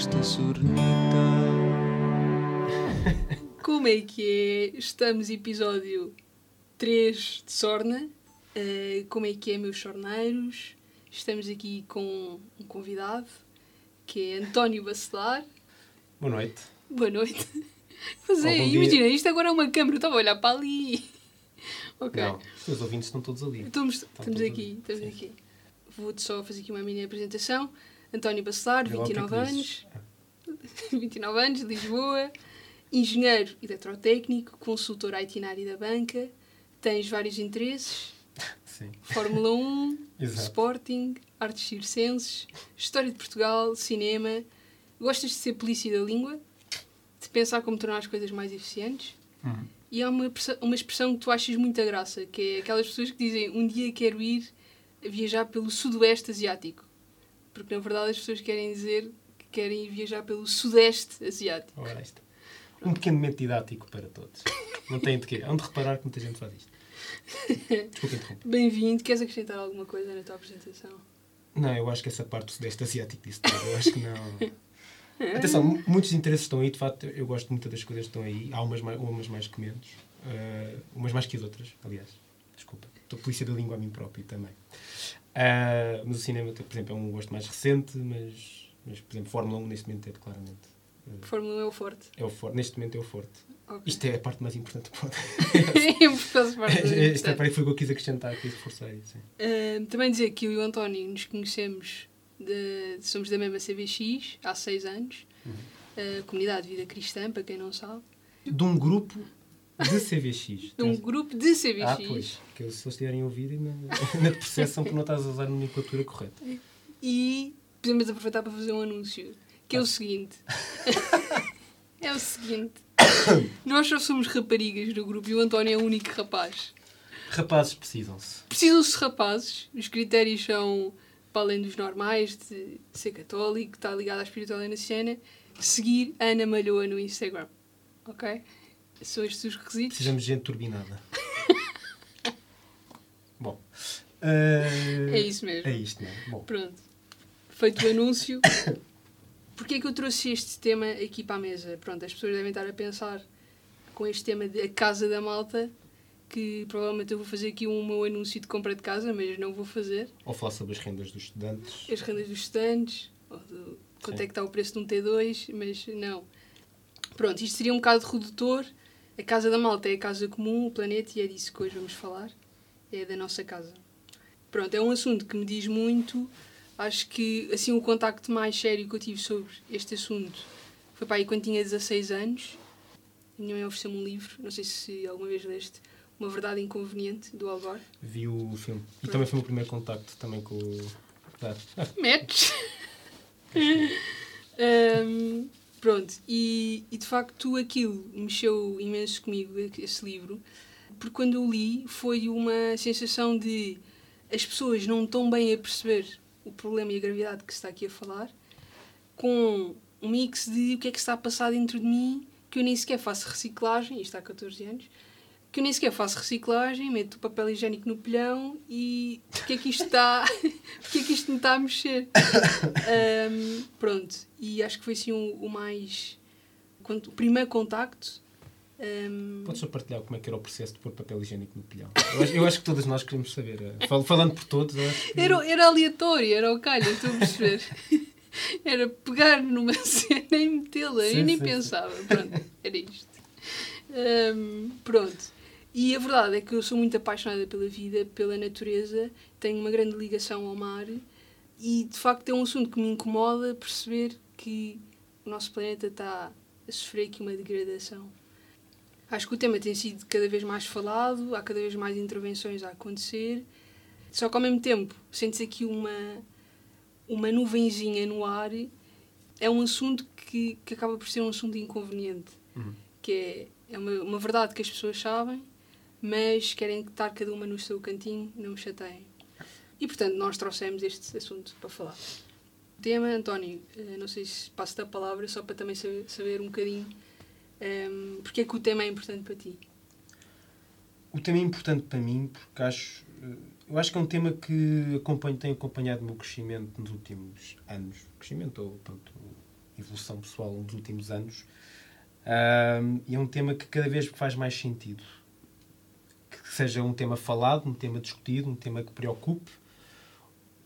esta sornita. Como é que é? Estamos episódio 3 de Sorna. Uh, como é que é, meus sorneiros? Estamos aqui com um convidado que é António Bacelar. Boa noite. Boa noite. Pois é, imagina, isto agora é uma câmera, eu estava a olhar para ali. Ok. Não, os ouvintes estão todos ali. Estamos, estamos todos aqui, ali. estamos Sim. aqui. Vou-te só fazer aqui uma mini apresentação. António Bacelar, Vê lá o que é que 29 anos. dizes. Ah, 29 anos, Lisboa, engenheiro eletrotécnico, consultor IT na área da banca, tens vários interesses, Sim. Fórmula 1, Exato. Sporting, artes circenses, história de Portugal, cinema, gostas de ser polícia da língua, de pensar como tornar as coisas mais eficientes, Uhum. e há uma, uma expressão que tu achas muita graça, que é aquelas pessoas que dizem um dia quero ir viajar pelo sudoeste asiático. Porque na verdade as pessoas querem dizer que querem viajar pelo sudeste asiático. Ora, isto. Um pequeno momento didático para todos. Não tem de quê. Hão de reparar que muita gente faz isto. Desculpa interromper. Bem-vindo. Queres acrescentar alguma coisa na tua apresentação? Não, eu acho que essa parte do Sudeste Asiático disse tudo. Eu acho que não. Atenção, mu- muitos interesses estão aí. De facto, eu gosto muito das coisas que estão aí. Há umas mais, umas mais que menos. Ah, umas mais que as outras, aliás. Desculpa. Estou polícia da língua a mim próprio também. Ah, mas o cinema, por exemplo, é um gosto mais recente, mas, mas por exemplo, Fórmula 1 neste momento é claramente. ah, Fórmula 1 é o forte. É o forte. Neste momento é o forte. Ok. Isto é a parte mais importante do podcast. é Esta importante. parte foi o que eu quis acrescentar, quis reforçar isso. Ah, também dizer que eu e o António nos conhecemos, de- somos da mesma CVX há seis anos. Uhum. Ah, comunidade de Vida Cristã, para quem não sabe. De um grupo de CVX. De um grupo de CVX. Ah, pois. Que se eles estiverem a ouvir, ainda, ainda te processam por não estás a usar a nomenclatura correta. E podemos aproveitar para fazer um anúncio, que é o seguinte. é o seguinte. Nós só somos raparigas do grupo e o António é o único rapaz. Rapazes precisam-se. Precisam-se rapazes. Os critérios são, para além dos normais, de ser católico, estar ligado à espiritualidade naciana, seguir a Ana Malhoa no Instagram. Ok? São estes os requisitos. Precisamos de gente turbinada. Bom. eh, É isso mesmo. É isto, não é? Bom. Pronto. Feito o anúncio. Porquê é que eu trouxe este tema aqui para a mesa? Pronto, as pessoas devem estar a pensar com este tema de a casa da malta, que provavelmente eu vou fazer aqui um meu anúncio de compra de casa, mas não vou fazer. Ou falar sobre as rendas dos estudantes. As rendas dos estudantes, ou do- quanto Sim. é que está o preço de um T2, mas não. Pronto, isto seria um bocado redutor. A casa da malta é a casa comum, o planeta, e é disso que hoje vamos falar. É da nossa casa. Pronto, é um assunto que me diz muito. Acho que, assim, o contacto mais sério que eu tive sobre este assunto foi para aí quando tinha 16 anos. A minha mãe ofereceu-me um livro, não sei se alguma vez leste, Uma Verdade Inconveniente, do Algor. Vi o filme. E também foi o meu primeiro contacto também com o. Ah, ah, Metes! Pronto, e, e de facto aquilo mexeu imenso comigo, esse livro, porque quando eu li foi uma sensação de as pessoas não estão bem a perceber o problema e a gravidade que se está aqui a falar, com um mix de o que é que está a passar dentro de mim, que eu nem sequer faço reciclagem, isto há 14 anos, que eu nem sequer faço reciclagem, meto o papel higiênico no pilhão e porque é que isto está. porque é que isto me está a mexer? Ahm, pronto, e acho que foi assim o, o mais. o primeiro contacto. ahm, Podes só partilhar como é que era o processo de pôr papel higiênico no pilhão? Eu acho, eu acho que todas nós queremos saber. eh, fal- Falando por todos, que... era, era aleatório, era o calho, estou a perceber. Era pegar numa cena e metê-la, eu Sim, nem sim, sim. pensava. Pronto, era isto. Ahm, pronto. E a verdade é que eu sou muito apaixonada pela vida, pela natureza, tenho uma grande ligação ao mar e de facto é um assunto que me incomoda perceber que o nosso planeta está a sofrer aqui uma degradação. Acho que o tema tem sido cada vez mais falado, há cada vez mais intervenções a acontecer, só que ao mesmo tempo sente-se aqui uma, uma nuvenzinha no ar. É um assunto que, que acaba por ser um assunto inconveniente, Uhum. que é, é uma, uma verdade que as pessoas sabem, mas querem estar cada uma no seu cantinho, não me chateiem. E portanto, nós trouxemos este assunto para falar. O tema, António, eh, não sei se passo-te a palavra, só para também saber, um bocadinho ehm, porque é que o tema é importante para ti. O tema é importante para mim porque acho, eh, eu acho que é um tema que acompanho, tem acompanhado o meu crescimento nos últimos anos. Crescimento ou pronto, evolução pessoal nos últimos anos. Um, e é um tema que cada vez faz mais sentido. Que seja um tema falado, um tema discutido, um tema que preocupe.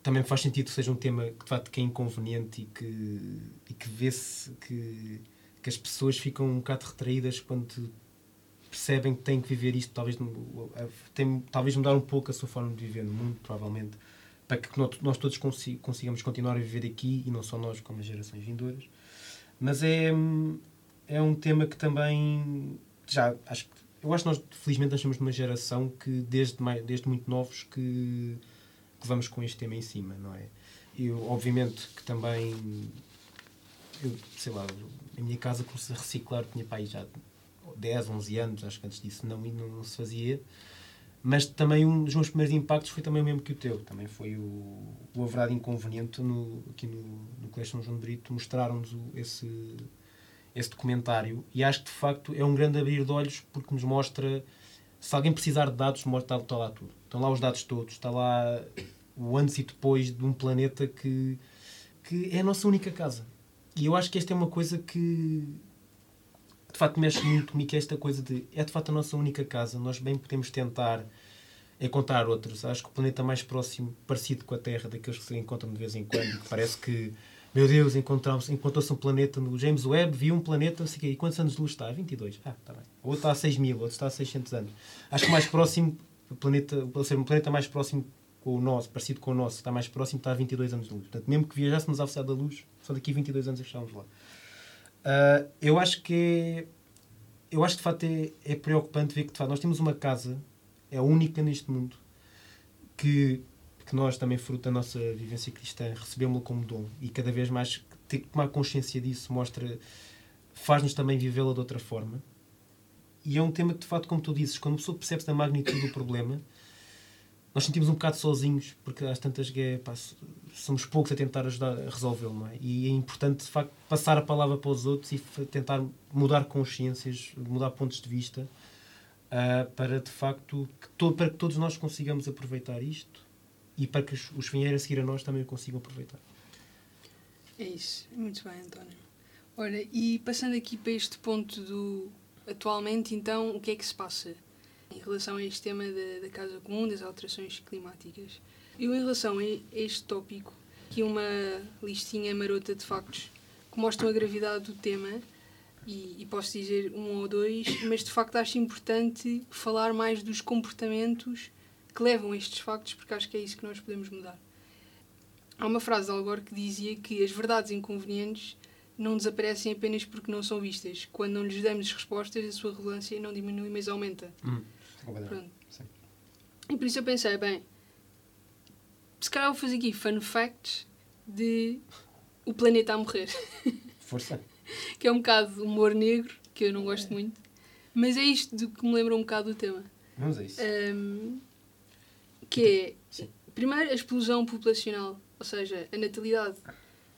Também faz sentido que seja um tema que de facto que é inconveniente e que, e que vê-se que, que as pessoas ficam um bocado retraídas quando percebem que têm que viver isto, talvez, tem, talvez mudar um pouco a sua forma de viver no mundo, provavelmente, para que nós todos consigamos continuar a viver aqui e não só nós, como as gerações vindouras. Mas é, é um tema que também já acho que eu acho que nós felizmente nós estamos numa geração que desde desde muito novos que, que vamos com este tema em cima não é eu obviamente que também eu, sei lá a minha casa comecei a reciclar tinha pai já 10, 11 anos, acho que antes disso não, não, não, se fazia. Mas também um dos meus primeiros impactos foi também o mesmo que o teu. Também foi o, o Averado Inconveniente no, aqui no, no Colégio São João de Brito. Mostraram-nos esse, esse documentário. E acho que de facto é um grande abrir de olhos porque nos mostra. Se alguém precisar de dados, mostra, está lá tudo. Estão lá os dados todos. Está lá o antes e depois de um planeta que, que é a nossa única casa. E eu acho que esta é uma coisa que de facto mexe muito comigo é esta coisa de é de facto a nossa única casa, nós bem podemos tentar encontrar outros. Acho que o planeta mais próximo, parecido com a Terra, daqueles que se encontram de vez em quando, parece que, meu Deus, encontramos, encontrou-se um planeta no James Webb, viu um planeta, não sei quê, e quantos anos de luz está? 22. Ah, está bem. O outro está a 6 mil, o outro está a 600 anos. Acho que o mais próximo, o planeta, o ser um planeta mais próximo com o nosso, parecido com o nosso, está mais próximo, está a 22 anos de luz. Portanto, mesmo que viajássemos à velocidade da luz, só daqui a 22 anos estávamos lá. Uh, eu acho que é, eu acho que de facto é, é preocupante ver que de facto nós temos uma casa, é a única neste mundo, que, que nós também, fruto da nossa vivência cristã, recebemos-la como dom e cada vez mais ter tomar consciência disso mostra, faz-nos também vivê-la de outra forma. E é um tema que, de facto, como tu dizes, quando a pessoa percebe da magnitude do problema, nós sentimos um bocado sozinhos, porque às tantas é, pá, somos poucos a tentar ajudar a resolvê-lo, é? E é importante, de facto, passar a palavra para os outros e tentar mudar consciências, mudar pontos de vista, uh, para, de facto, que para que todos nós consigamos aproveitar isto e para que os, os a seguir a nós também o consigam aproveitar. É isso. Muito bem, António. Olha, e passando aqui para este ponto do atualmente, então, o que é que se passa? em relação a este tema da, da Casa Comum, das alterações climáticas. Eu, em relação a este tópico, aqui uma listinha marota de factos que mostram a gravidade do tema e, e, posso dizer um ou dois, mas de facto acho importante falar mais dos comportamentos que levam a estes factos, porque acho que é isso que nós podemos mudar. Há uma frase de Al que dizia que as verdades inconvenientes não desaparecem apenas porque não são vistas. Quando não lhes damos respostas, a sua relevância não diminui, mas aumenta. Hum. Pronto. Sim. E por isso eu pensei, bem, se calhar vou fazer aqui fun facts de o planeta a morrer. Força. que é um bocado humor negro, que eu não gosto é. muito. Mas é isto do que me lembra um bocado do tema. Vamos a isso. Um, que é, primeiro, a explosão populacional. Ou seja, a natalidade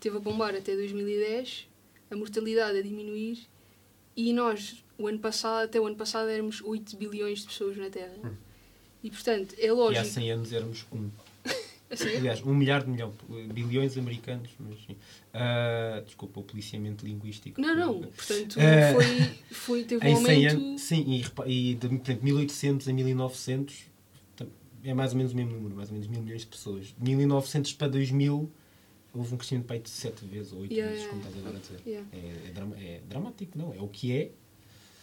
teve a bombar até 2010, a mortalidade a diminuir e nós o ano passado, até o ano passado, éramos 8 bilhões de pessoas na Terra. Hum. E, portanto, é lógico... E há 100 anos éramos 1. Aliás, 1 milhar de milhão, bilhões americanos, mas sim. Uh, desculpa o policiamento linguístico. Não, não, portanto, uh, foi, foi, teve um aumento... Anos, sim, e, e de, de 1800 a 1900 é mais ou menos o mesmo número, mais ou menos mil milhões de pessoas. De 1900 para 2000 houve um crescimento de 7 vezes ou 8 yeah, vezes, como estás agora a dizer. Yeah. É, é, é dramático, não, é o que é,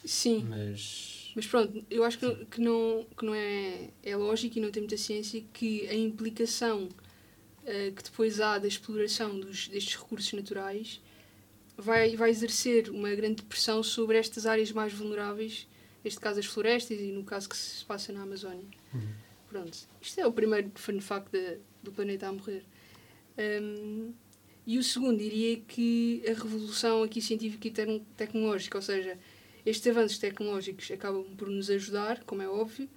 Sim. Mas... Mas pronto, eu acho que, que, não, que não é, é lógico e não tem muita ciência que a implicação uh, que depois há da exploração dos, destes recursos naturais vai, vai exercer uma grande pressão sobre estas áreas mais vulneráveis, neste caso as florestas e no caso que se passa na Amazónia. Uhum. Pronto, isto é o primeiro fun fact de, do planeta a morrer. Um, e o segundo diria que a revolução aqui científica e tecnológica, ou seja, estes avanços tecnológicos acabam por nos ajudar, como é óbvio,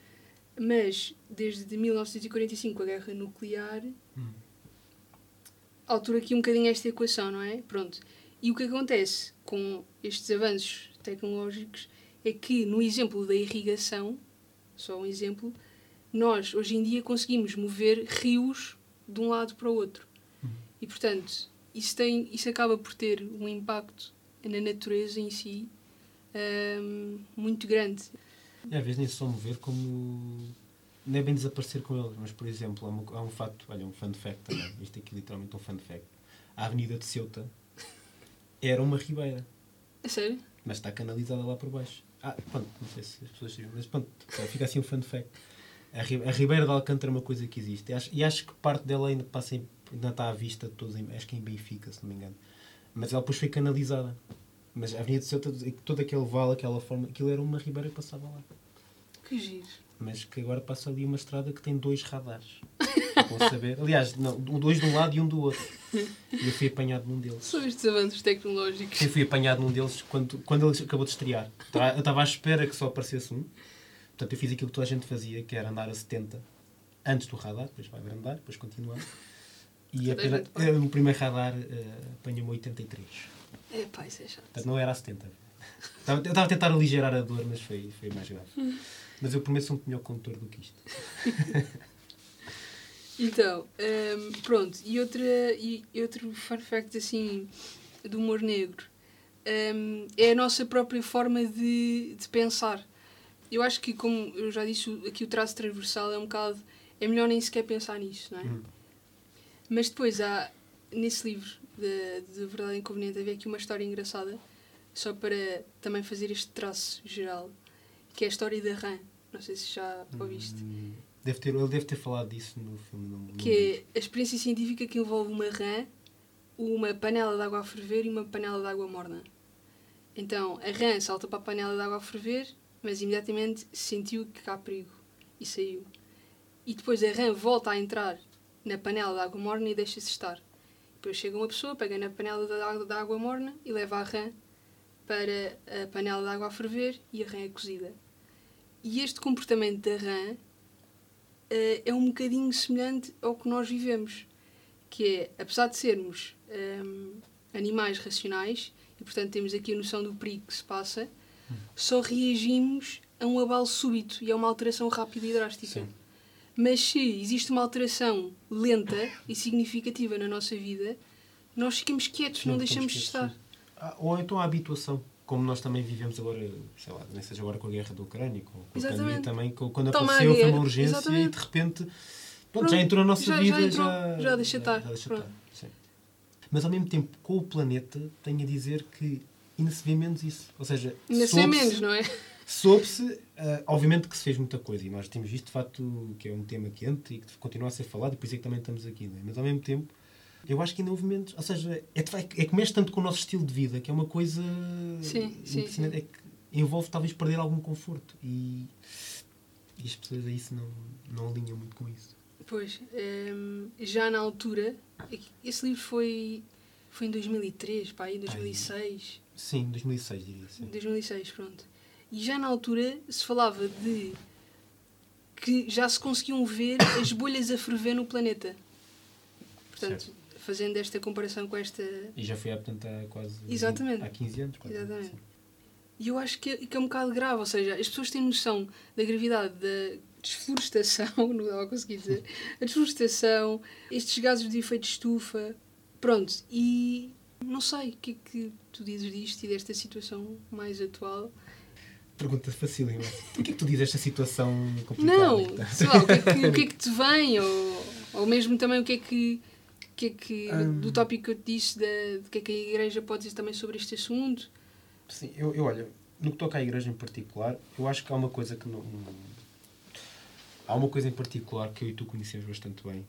mas desde 1945 a guerra nuclear hum. altura aqui um bocadinho esta equação, não é? Pronto. E o que acontece com estes avanços tecnológicos é que no exemplo da irrigação, só um exemplo, nós hoje em dia conseguimos mover rios de um lado para o outro. Hum. E portanto, isso, tem, isso acaba por ter um impacto na natureza em si um, muito grande. É, às vezes nem só mover como. Não é bem desaparecer com eles, mas por exemplo, há, uma, há um fato, olha, um fun fact também, isto aqui literalmente um fun fact. A Avenida de Ceuta era uma ribeira. É sério? Mas está canalizada lá por baixo. Ah, pronto, não sei se as pessoas sabem, mas pronto, fica assim um fun fact. A, a Ribeira de Alcântara é uma coisa que existe. E acho, e acho que parte dela ainda, passa em, ainda está à vista, todos em, acho que em Benfica, se não me engano. Mas ela depois foi canalizada. Mas a Avenida de Ceuta, todo aquele vale, aquela forma, aquilo era uma ribeira que passava lá. Que giro. Mas que agora passa ali uma estrada que tem dois radares. Vão saber. Aliás, não, dois de um lado e um do outro. E eu fui apanhado num deles. São estes avanços tecnológicos. Eu fui apanhado num deles quando, quando ele acabou de estrear. Eu estava à espera que só aparecesse um. Portanto, eu fiz aquilo que toda a gente fazia, que era andar a 70 antes do radar, depois vai andar, depois continuar. E apenas, o primeiro radar uh, apanhou-me 83. É pá, isso é chato. Portanto, não era a 70. Eu estava a tentar aligerar a dor, mas foi, foi mais grave. Mas eu prometo um melhor condutor do que isto. então, um, pronto. E, outra, e outro fun fact assim, do humor negro um, é a nossa própria forma de, de pensar. Eu acho que, como eu já disse, aqui o traço transversal é um bocado. É melhor nem sequer pensar nisso, não é? Uhum. Mas depois há, nesse livro de, de Verdade Inconveniente, havia aqui uma história engraçada, só para também fazer este traço geral, que é a história da rã. Não sei se já ouviste. Hum, deve ter, ele deve ter falado disso no filme. No, no que é a experiência científica que envolve uma rã, uma panela de água a ferver e uma panela de água morna. Então a rã salta para a panela de água a ferver, mas imediatamente sentiu que há perigo e saiu. E depois a rã volta a entrar na panela de água morna e deixa-se estar. Depois chega uma pessoa, pega na panela da água, morna e leva a rã para a panela de água a ferver e a rã é cozida. E este comportamento da rã uh, é um bocadinho semelhante ao que nós vivemos, que é, apesar de sermos um, ehm, animais racionais, e portanto temos aqui a noção do perigo que se passa, só reagimos a um abalo súbito e a uma alteração rápida e drástica. Sim. Mas se existe uma alteração lenta e significativa na nossa vida, nós ficamos quietos, Sim, não deixamos de estar. Ah, ou então a habituação, como nós também vivemos agora, sei lá, nem seja agora com a guerra da Ucrânia, com, com Exatamente. também, quando Toma aconteceu foi uma urgência Exatamente. e de repente pronto, já entrou na nossa já, vida, já, entrou, já, já deixa estar. Já, deixa estar Mas ao mesmo tempo, com o planeta, tenho a dizer que ainda se vê menos isso. Ou seja, ainda se vê menos, não é? Soube-se, uh, obviamente que se fez muita coisa e nós temos visto de facto que é um tema quente e que continua a ser falado e por isso é que também estamos aqui. Né? Mas ao mesmo tempo, eu acho que ainda houve menos. Ou seja, é, é que mexe tanto com o nosso estilo de vida que é uma coisa. Sim, sim, sim. É que envolve talvez perder algum conforto e, e as pessoas aí se não, não alinham muito com isso. Pois, um, ehm, já na altura, é esse livro foi, foi em 2003, pá, em 2006. Ai, sim, 2006 diria. Sim. 2006, pronto. E já na altura se falava de que já se conseguiam ver as bolhas a ferver no planeta. Portanto, certo. fazendo esta comparação com esta. E já foi há, portanto, há quase. Exatamente. Há 15 anos, quase. Exatamente. E eu acho que é, que é um bocado grave, ou seja, as pessoas têm noção da gravidade da desflorestação, não dá a conseguir dizer, a desflorestação, estes gases de efeito de estufa, pronto, e não sei o que é que tu dizes disto e desta situação mais atual pergunta facílima. O que é que tu dizes esta situação complicada? Não, sei lá, o que é que, que, é que te vem? Ou, ou mesmo também o que é que, que, é que um, do tópico que eu te disse, de que é que a Igreja pode dizer também sobre este assunto? Sim, eu, eu olha, no que toca à Igreja em particular, eu acho que há uma coisa que não, não há uma coisa em particular que eu e tu conhecemos bastante bem,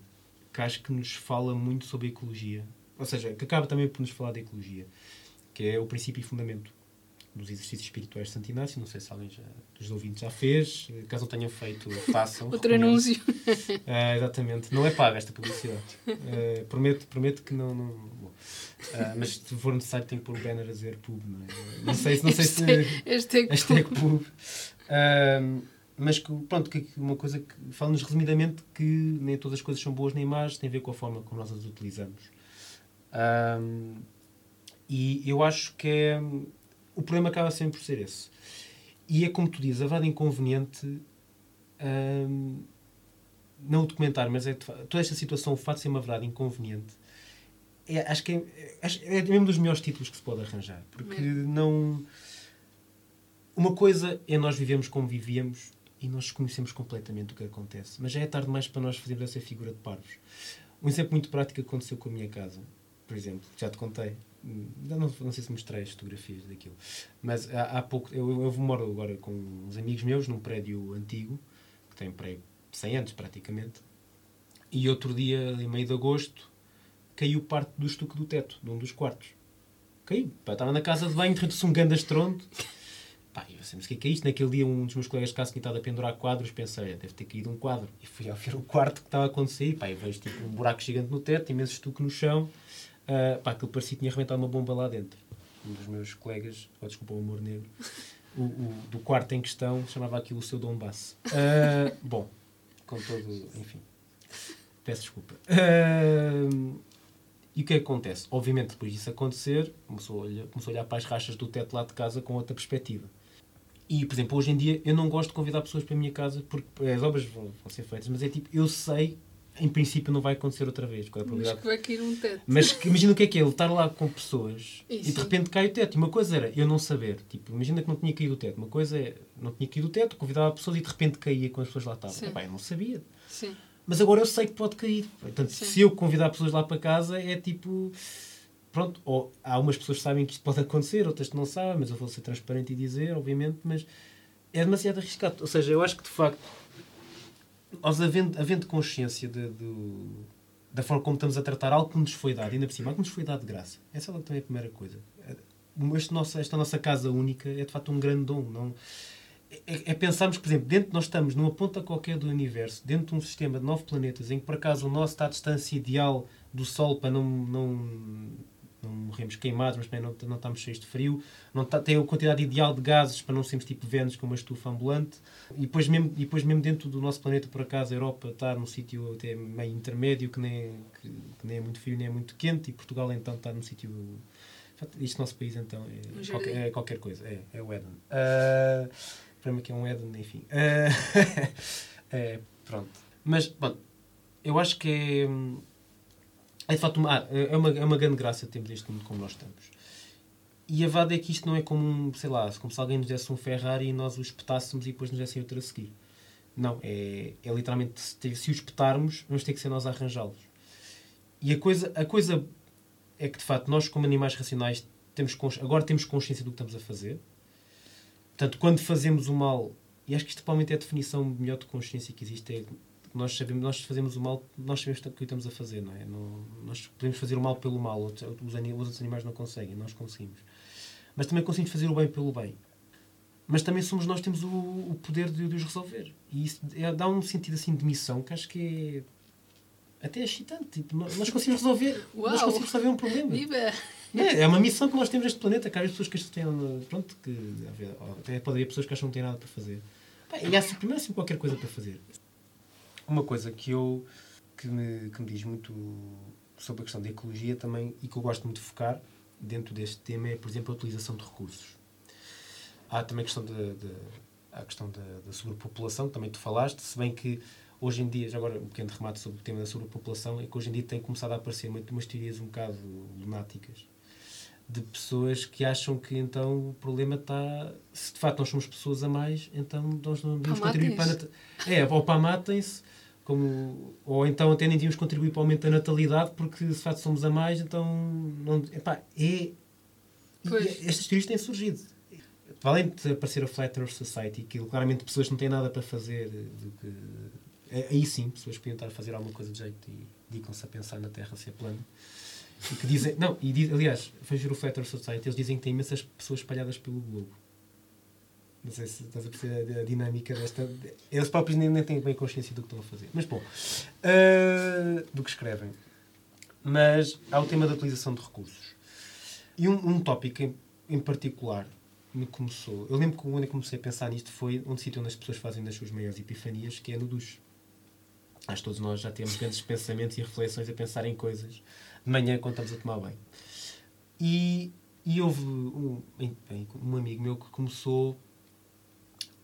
que acho que nos fala muito sobre a ecologia. Ou seja, que acaba também por nos falar da ecologia, que é o princípio e fundamento dos exercícios espirituais de Santo Inácio. Não sei se alguém já, dos ouvintes já fez. Caso não tenham feito, façam. Outro anúncio. Uh, exatamente. Não é paga esta publicidade. Uh, prometo, prometo que não. não uh, mas se for necessário, tenho que pôr o banner a dizer pub. Não, é? não sei, não sei se. Hashtag, hashtag pub. mas que, pronto, que uma coisa que fala-nos resumidamente que nem todas as coisas são boas nem más, tem a ver com a forma como nós as utilizamos. Um, e eu acho que é, o problema acaba sempre por ser esse. E é como tu dizes, a verdade inconveniente. Hum, não o documentário, mas é toda esta situação, o fato de ser uma verdade inconveniente, é, acho que é, é, mesmo dos melhores títulos que se pode arranjar. Porque não. Uma coisa é nós vivemos como vivíamos e nós conhecemos completamente o que acontece. Mas já é tarde demais para nós fazermos essa figura de parvos. Um exemplo muito prático aconteceu com a minha casa, por exemplo, já te contei. Não, não sei se mostrei as fotografias daquilo. Mas há, há pouco. Eu, eu moro agora com uns amigos meus num prédio antigo, que tem prédio 100 anos praticamente. E outro dia, em meio de agosto, caiu parte do estuque do teto, de um dos quartos. Caiu. Pá, estava na casa de banho, de um grande estrondo. Pá, eu sei, o que é, que é isto? Naquele dia, um dos meus colegas de casa tinha estado a pendurar quadros. Pensei, deve ter caído um quadro. E fui ao ver o quarto que estava a acontecer. Pá, e vejo tipo, um buraco gigante no teto, imenso estuque no chão. Uh, pá, aquilo parecia que tinha arrebentado uma bomba lá dentro. Um dos meus colegas, oh, desculpa o humor negro, o, o, do quarto em questão, chamava aquilo o seu Donbass. Uh, bom, com todo. Enfim. Peço desculpa. Uh, e o que é que acontece? Obviamente, depois disso acontecer, começou a, olhar, começou a olhar para as rachas do teto lá de casa com outra perspectiva. E, por exemplo, hoje em dia eu não gosto de convidar pessoas para a minha casa porque as obras vão, vão ser feitas, mas é tipo, eu sei, em princípio não vai acontecer outra vez. Qual é a probabilidade? Mas que vai cair um teto. Mas que, imagina o que é que é, ele estar lá com pessoas e, e de repente cai o teto. E uma coisa era eu não saber. Tipo, imagina que não tinha caído o teto. Uma coisa é, não tinha caído o teto, convidava pessoas e de repente caía quando as pessoas lá estavam. Epá, eu não sabia. Sim mas agora eu sei que pode cair. Portanto, Sim. se eu convidar pessoas lá para casa, é tipo. Pronto, ou há umas pessoas que sabem que isto pode acontecer, outras que não sabem, mas eu vou ser transparente e dizer, obviamente, mas é demasiado arriscado. Ou seja, eu acho que de facto, nós havendo, havendo consciência de, de, da forma como estamos a tratar algo que nos foi dado, ainda por cima, algo que nos foi dado de graça, essa é também a primeira coisa. Este nosso, esta nossa casa única é de facto um grande dom. Não, é, é pensarmos, por exemplo, dentro nós estamos numa ponta qualquer do universo, dentro de um sistema de nove planetas, em que por acaso o nosso está à distância ideal do Sol para não, não, não morrermos queimados, mas também não, não estamos cheios de frio, não está, tem a quantidade ideal de gases para não sermos tipo Vênus com uma estufa ambulante, e depois, mesmo, e depois mesmo dentro do nosso planeta, por acaso, a Europa está num sítio até meio intermédio, que nem, que, que nem é muito frio nem é muito quente, e Portugal então está num sítio isto nosso país então é, qualquer, é qualquer, coisa, é, é o Éden. Uh, para mim que é um Eden, enfim. Uh, é, pronto. Mas, bom, eu acho que é, é de facto uma, é uma, é uma grande graça termos este mundo como nós estamos. E a verdade é que isto não é como, sei lá, como se alguém nos desse um Ferrari e nós o espetássemos e depois nos dessem outro a seguir. Não, é, é literalmente, se, se o espetarmos, vamos ter que ser nós a arranjá-los. E a coisa, a coisa é que, de facto, nós como animais racionais temos, agora temos consciência do que estamos a fazer, Portanto, quando fazemos o mal, e acho que isto provavelmente é a definição melhor de consciência que existe, é nós sabemos, nós fazemos o mal, nós sabemos o que estamos a fazer, não é? Não, nós podemos fazer o mal pelo mal, os, os outros animais não conseguem, nós conseguimos. Mas também conseguimos fazer o bem pelo bem. Mas também somos nós que temos o, o poder de, de, os resolver. E isso é, dá um sentido assim de missão que acho que é até excitante. Tipo, nós, nós conseguimos resolver, Uau. nós conseguimos resolver um problema. Viva! É, é uma missão que nós temos neste planeta, que há pessoas que têm. Pronto, que até pode haver pessoas que acham que não têm nada para fazer. e há primeiro assim qualquer coisa para fazer. Uma coisa que eu que me, que me diz muito sobre a questão da ecologia também e que eu gosto muito de focar dentro deste tema é, por exemplo, a utilização de recursos. Há também a questão da, de, a questão da, da sobrepopulação, que também tu falaste, se bem que hoje em dia, já agora um pequeno remate sobre o tema da sobrepopulação, é que hoje em dia tem começado a aparecer umas teorias um bocado lunáticas de pessoas que acham que então o problema está. Se de facto nós somos pessoas a mais, então nós não devemos contribuir para. É, ou para matem-se, como... ou então até nem devíamos contribuir para o aumento da natalidade, porque de facto somos a mais, então. Não... Epá, é. E estas teorias têm surgido. Além de aparecer a Flat Earth Society, que claramente pessoas não têm nada para fazer, do que... É, aí sim, pessoas podiam estar a fazer alguma coisa de jeito e dedicam-se a pensar na Terra ser plana. E que dizem, não, e diz, aliás, foi o Flat Earth Society, eles dizem que tem imensas pessoas espalhadas pelo globo. Não sei se estás a perceber a, dinâmica desta. Eles próprios nem, nem têm bem consciência do que estão a fazer. Mas bom, uh, do que escrevem. Mas há o tema da utilização de recursos. E um, um tópico em, em particular me começou. Eu lembro que quando eu comecei a pensar nisto foi um sítio onde as pessoas fazem as suas maiores epifanias, que é no duche. Acho que todos nós já temos grandes pensamentos e reflexões a pensar em coisas de manhã quando estamos a tomar banho. E, e houve um, um amigo meu que começou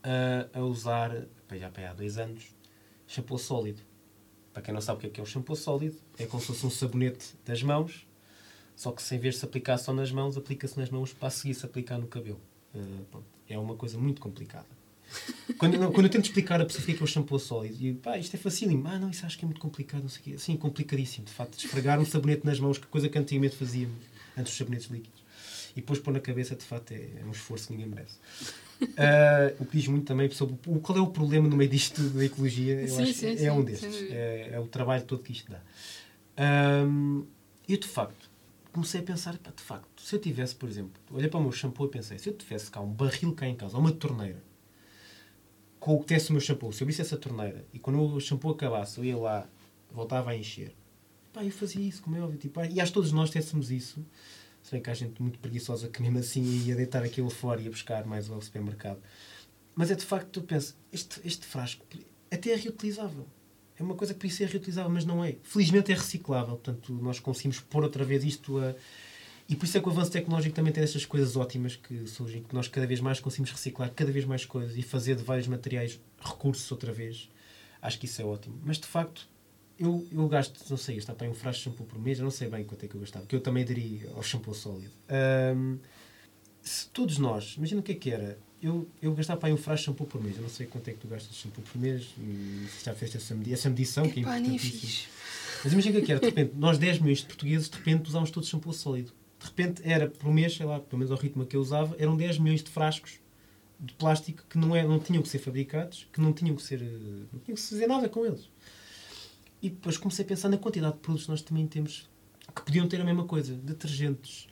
a, a usar, já há dois anos, shampoo sólido. Para quem não sabe o que é, que é o shampoo sólido, é como se fosse um sabonete das mãos, Só que sem vez se aplicar só nas mãos, aplica-se nas mãos para seguir se aplicar no cabelo. Uh, é uma coisa muito complicada. quando, não, quando eu tento explicar a pessoa que é o shampoo sólido, e pá, isto é facílimo. Ah, não, isso acho que é muito complicado, não sei o quê. Sim, complicadíssimo. De facto, esfregar um sabonete nas mãos, que coisa que antigamente fazíamos, antes dos sabonetes líquidos. E depois pôr na cabeça, de facto, é, é um esforço que ninguém merece. Uh, o que diz muito também sobre o, qual é o problema no meio disto da ecologia. Eu sim, acho sim, é sim, um destes. É, é, o trabalho todo que isto dá. Um, e de facto, comecei a pensar, pá, de facto, se eu tivesse, por exemplo, olhei para o meu shampoo e pensei, se eu tivesse cá um barril cá em casa, uma torneira, com o que tivesse o meu shampoo, se eu visse essa torneira e quando o shampoo acabasse, eu ia lá, voltava a encher, pá, eu fazia isso, como é óbvio, tipo, e acho que todos nós tivéssemos isso, se bem que há gente muito preguiçosa que mesmo assim ia deitar aquilo fora e ia buscar mais ao supermercado. Mas é de facto, tu pensas, este, este frasco até é reutilizável. É uma coisa que podia ser reutilizável, mas não é. Felizmente é reciclável, portanto nós conseguimos pôr outra vez isto a. E por isso é que o avanço tecnológico também tem estas coisas ótimas que surgem, que nós cada vez mais conseguimos reciclar cada vez mais coisas e fazer de vários materiais recursos outra vez. Acho que isso é ótimo. Mas de facto, eu, eu gasto, não sei, está para um frasco de shampoo por mês, eu não sei bem quanto é que eu gastava, que eu também diria ao shampoo sólido. Um, se todos nós, imagina o que é que era, eu, eu gastava para um frasco de shampoo por mês, eu não sei quanto é que tu gastas de shampoo por mês, se já fizeste essa, essa medição, que é importantíssima. Mas imagina o que é que era, de repente, nós 10 milhões de portugueses, de repente usávamos todos shampoo sólido. De repente era por mês, sei lá, pelo menos ao ritmo que eu usava, eram 10 milhões de frascos de plástico que não, é, não tinham que ser fabricados, que não tinham que ser. não tinham que se fazer nada com eles. E depois comecei a pensar na quantidade de produtos que nós também temos que podiam ter a mesma coisa. Detergentes.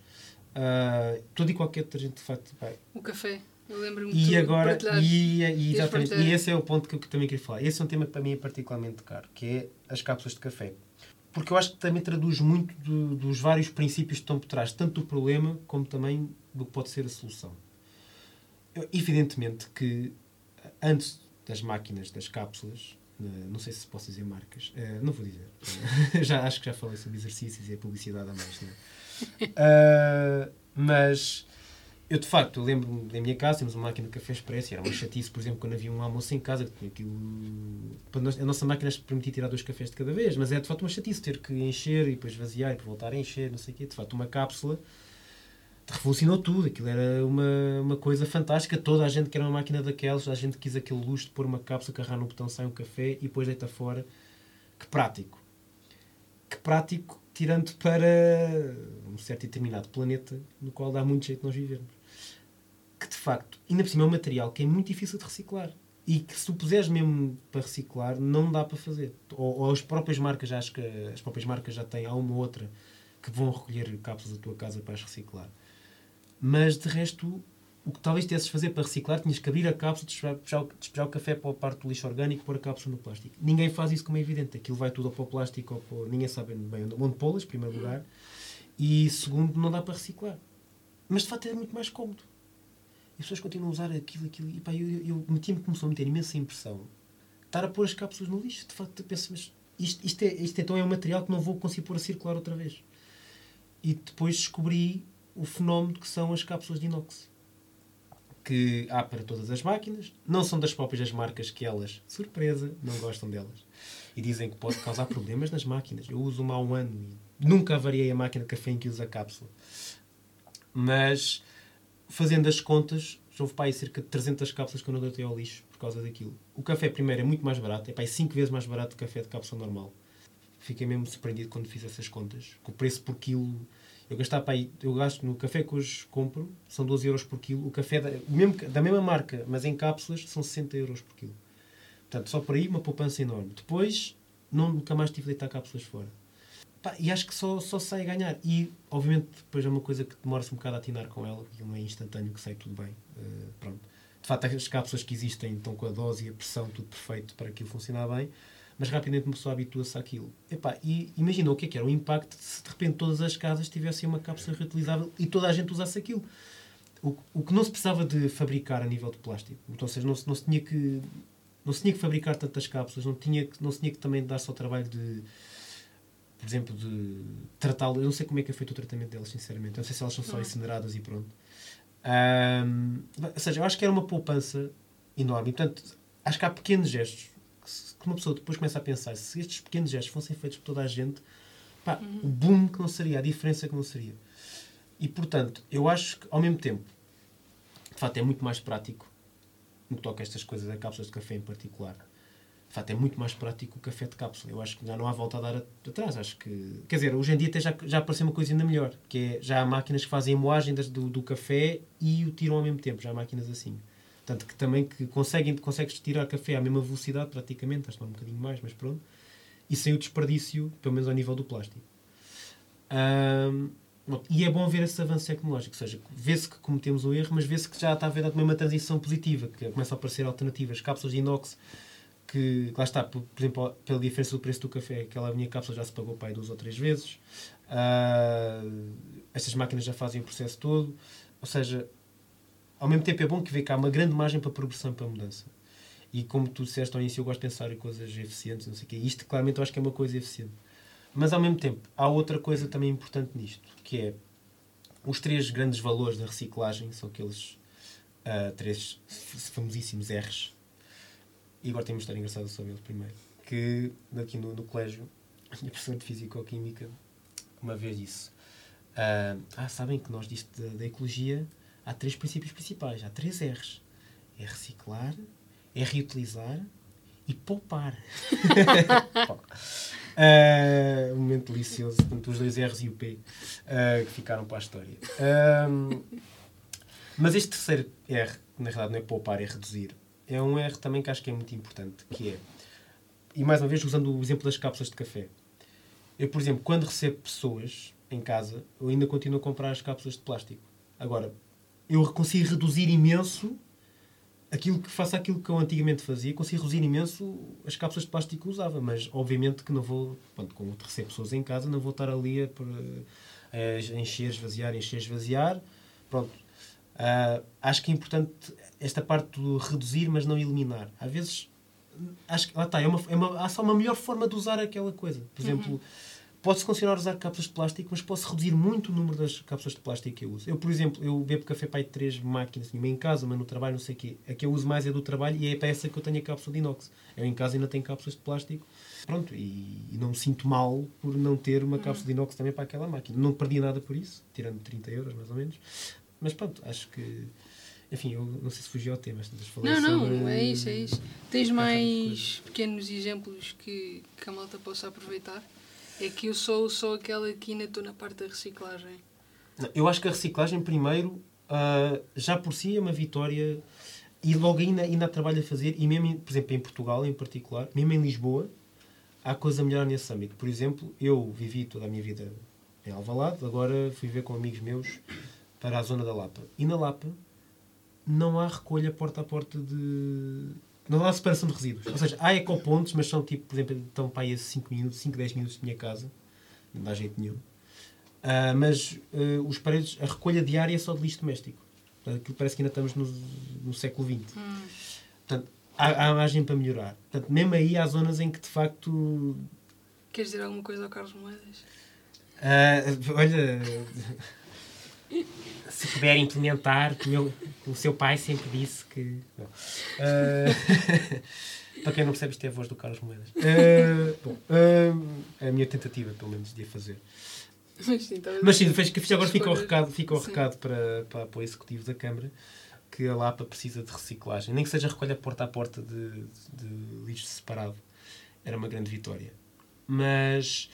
Uh, todo e qualquer detergente, de facto. Vai. O café. Eu lembro-me E agora, e, e, exatamente, e esse é o ponto que eu também queria falar. Esse é um tema que para mim é particularmente caro, que é as cápsulas de café. Porque eu acho que também traduz muito do, dos vários princípios que estão por trás, tanto do problema como também do que pode ser a solução. Eu, evidentemente que antes das máquinas, das cápsulas, não sei se posso dizer marcas, uh, não vou dizer. já, acho que já falei sobre exercícios e a publicidade a mais, uh, mas eu de facto lembro-me da minha casa, temos uma máquina de café expresso, era uma chatice, por exemplo, quando havia um almoço em casa, que tinha aquilo. A nossa máquina permitia tirar dois cafés de cada vez, mas é de facto uma chatice ter que encher e depois vaziar e voltar a encher, não sei o quê. De facto, uma cápsula revolucionou tudo. Aquilo era uma, uma coisa fantástica. Toda a gente quer uma máquina daquelas, a gente quis aquele luxo de pôr uma cápsula, carregar no botão, sai um café e depois deita fora. Que prático. Que prático, tirando para um certo e determinado planeta no qual dá muito jeito nós vivermos. Que de facto, ainda por cima é um material que é muito difícil de reciclar. E que se tu puseres mesmo para reciclar, não dá para fazer. Ou, ou as próprias marcas, acho que as próprias marcas já têm há uma ou outra que vão recolher cápsulas da tua casa para as reciclar mas de resto, o que talvez tivesses fazer para reciclar, tinhas que abrir a cápsula, despejar, o café para a parte do lixo orgânico pôr a cápsula no plástico. Ninguém faz isso como é evidente. Aquilo vai tudo para o plástico, ou para... ninguém sabe bem onde pô-las, em primeiro lugar, e segundo, não dá para reciclar. Mas de facto é muito mais cómodo. E as pessoas continuam a usar aquilo, aquilo, e pá, eu, eu, eu meti-me, começou a meter imensa impressão. Estar a pôr as cápsulas no lixo, de facto, eu penso, mas isto, isto, é, isto então é um material que não vou conseguir pôr a circular outra vez. E depois descobri o fenómeno que são as cápsulas de inox. Que há para todas as máquinas, não são das próprias marcas que elas, surpresa, não gostam delas. E dizem que pode causar problemas nas máquinas. Eu uso uma há um ano e nunca avariei a máquina de café em que uso a cápsula. Mas, fazendo as contas, já houve para aí cerca de 300 cápsulas que eu não deitei ao lixo por causa daquilo. O café, primeiro, é muito mais barato, é para aí 5 vezes mais barato que café de cápsula normal. Fiquei mesmo surpreendido quando fiz essas contas. Que o preço por quilo eu gastava para aí, eu gasto no café que hoje compro, são 12 euros por quilo. O café da, mesmo, da mesma marca, mas em cápsulas, são 60 euros por quilo. Portanto, só por aí uma poupança enorme. Depois, não, nunca mais tive de deitar cápsulas fora. E acho que só, só sai a ganhar. E, obviamente, depois é uma coisa que demora-se um bocado a atinar com ela, porque não é instantâneo que sai tudo bem. Uh, pronto. De facto, as cápsulas que existem estão com a dose e a pressão tudo perfeito para aquilo funcionar bem mas rapidamente uma pessoa habitua-se àquilo. Epá, e imagina o que é que era o impacto se de repente todas as casas tivessem uma cápsula reutilizável e toda a gente usasse aquilo. O, o que não se precisava de fabricar a nível de plástico. Então, ou seja, não se, não se tinha que não se tinha que fabricar tantas cápsulas, não, tinha, não se tinha que também dar só o trabalho de, por exemplo, de tratá-las. Eu não sei como é que é feito o tratamento delas, sinceramente. Eu não sei se elas são só incineradas e pronto. Um, ou seja, eu acho que era uma poupança enorme. E, portanto, acho que há pequenos gestos que uma pessoa depois começa a pensar, se estes pequenos gestos fossem feitos por toda a gente, pá, o boom que não seria, a diferença que não seria. E portanto, eu acho que ao mesmo tempo, de facto, é muito mais prático no que toca a estas coisas, a cápsulas de café em particular. De facto, é muito mais prático o café de cápsula. Eu acho que já não há volta a dar atrás. Acho que, quer dizer, hoje em dia até já, já apareceu uma coisa ainda melhor, que é já há máquinas que fazem a moagem do, do café e o tiram ao mesmo tempo. Já há máquinas assim. Portanto, que também que conseguem, consegues tirar café à mesma velocidade, praticamente, acho que um bocadinho mais, mas pronto, e sem o desperdício, pelo menos ao nível do plástico. Um, e é bom ver esse avanço tecnológico, ou seja, vê-se que cometemos um erro, mas vê-se que já está a haver também uma transição positiva, que começam a aparecer alternativas, cápsulas de inox, que lá está, por, por exemplo, pela diferença do preço do café, aquela minha cápsula já se pagou para aí duas ou três vezes. Uh, estas máquinas já fazem o processo todo, ou seja, ao mesmo tempo é bom que vê há uma grande margem para progressão para mudança. E como tu disseste ao início, eu gosto de pensar em coisas eficientes, não sei o quê. Isto, claramente, eu acho que é uma coisa eficiente. Mas, ao mesmo tempo, há outra coisa também importante nisto, que é os três grandes valores da reciclagem, são aqueles uh, três famosíssimos R's. E agora temos de estar engraçado sobre eles primeiro. Que, aqui no, no colégio, a minha professora de Físico-Química uma vez disse uh, ah, sabem que nós disto da, da ecologia há três princípios principais, há três R's. É reciclar, é reutilizar e poupar. uh, um momento delicioso, portanto, os dois R's e o P uh, que ficaram para a história. Um, mas este terceiro R, na realidade não é poupar, é reduzir, é um R também que acho que é muito importante, que é, e mais uma vez usando o exemplo das cápsulas de café. Eu, por exemplo, quando recebo pessoas em casa, eu ainda continuo a comprar as cápsulas de plástico. Agora, eu consigo reduzir imenso aquilo que faço aquilo que eu antigamente fazia, consigo reduzir imenso as cápsulas de plástico que usava, mas obviamente que não vou, quando como recebo pessoas em casa, não vou estar ali a, a encher, esvaziar, encher, esvaziar. Pronto. Uh, acho que é importante esta parte do reduzir, mas não eliminar. Às vezes, acho que lá está, é uma, é uma, há só uma melhor forma de usar aquela coisa. Por exemplo, uhum Posso continuar a usar cápsulas de plástico, mas posso reduzir muito o número das cápsulas de plástico que eu uso. Eu, por exemplo, eu bebo café aí de três máquinas, uma em casa, uma no trabalho, não sei o quê. A que eu uso mais é do trabalho e é para essa que eu tenho a cápsula de inox. Eu em casa ainda tenho cápsulas de plástico. Pronto, e, e não me sinto mal por não ter uma cápsula de inox também para aquela máquina. Não perdi nada por isso, tirando 30 euros mais ou menos. Mas pronto, acho que enfim, eu não sei se fugi ao tema, Não, não, sobre... é isso, é isso. Tens mais pequenos exemplos que, que a malta possa aproveitar? É que eu sou só aquela que ainda estou na parte da reciclagem. Eu acho que a reciclagem, primeiro, uh, já por si é uma vitória e logo ainda, ainda há trabalho a fazer. E mesmo, por exemplo, em Portugal, em particular, mesmo em Lisboa, há coisa melhor nesse âmbito. Por exemplo, eu vivi toda a minha vida em Alvalade, agora fui ver com amigos meus para a zona da Lapa. E na Lapa não há recolha porta a porta de não há separação de resíduos. Ou seja, há ecopontos, mas são tipo, por exemplo, estão para aí a 5 minutos, 5, 10 minutos de minha casa. Não dá jeito nenhum. Uh, mas uh, os paredes, a recolha diária é só de lixo doméstico. Aquilo parece que ainda estamos no, no século XX. Hum. Portanto, há, há margem para melhorar. Portanto, mesmo aí há zonas em que de facto. Queres dizer alguma coisa ao Carlos Moedas? Uh, olha se puder implementar, que meu, o seu pai sempre disse que. Uh, para quem não percebe, isto é a voz do Carlos Moedas. Uh, bom, uh, a minha tentativa, pelo menos, de a fazer. Mas sim, Mas sim agora fica o recado, fica o recado para, para, para o Executivo da Câmara que a Lapa precisa de reciclagem. Nem que seja recolha porta a porta de, de lixo separado. Era uma grande vitória. Mas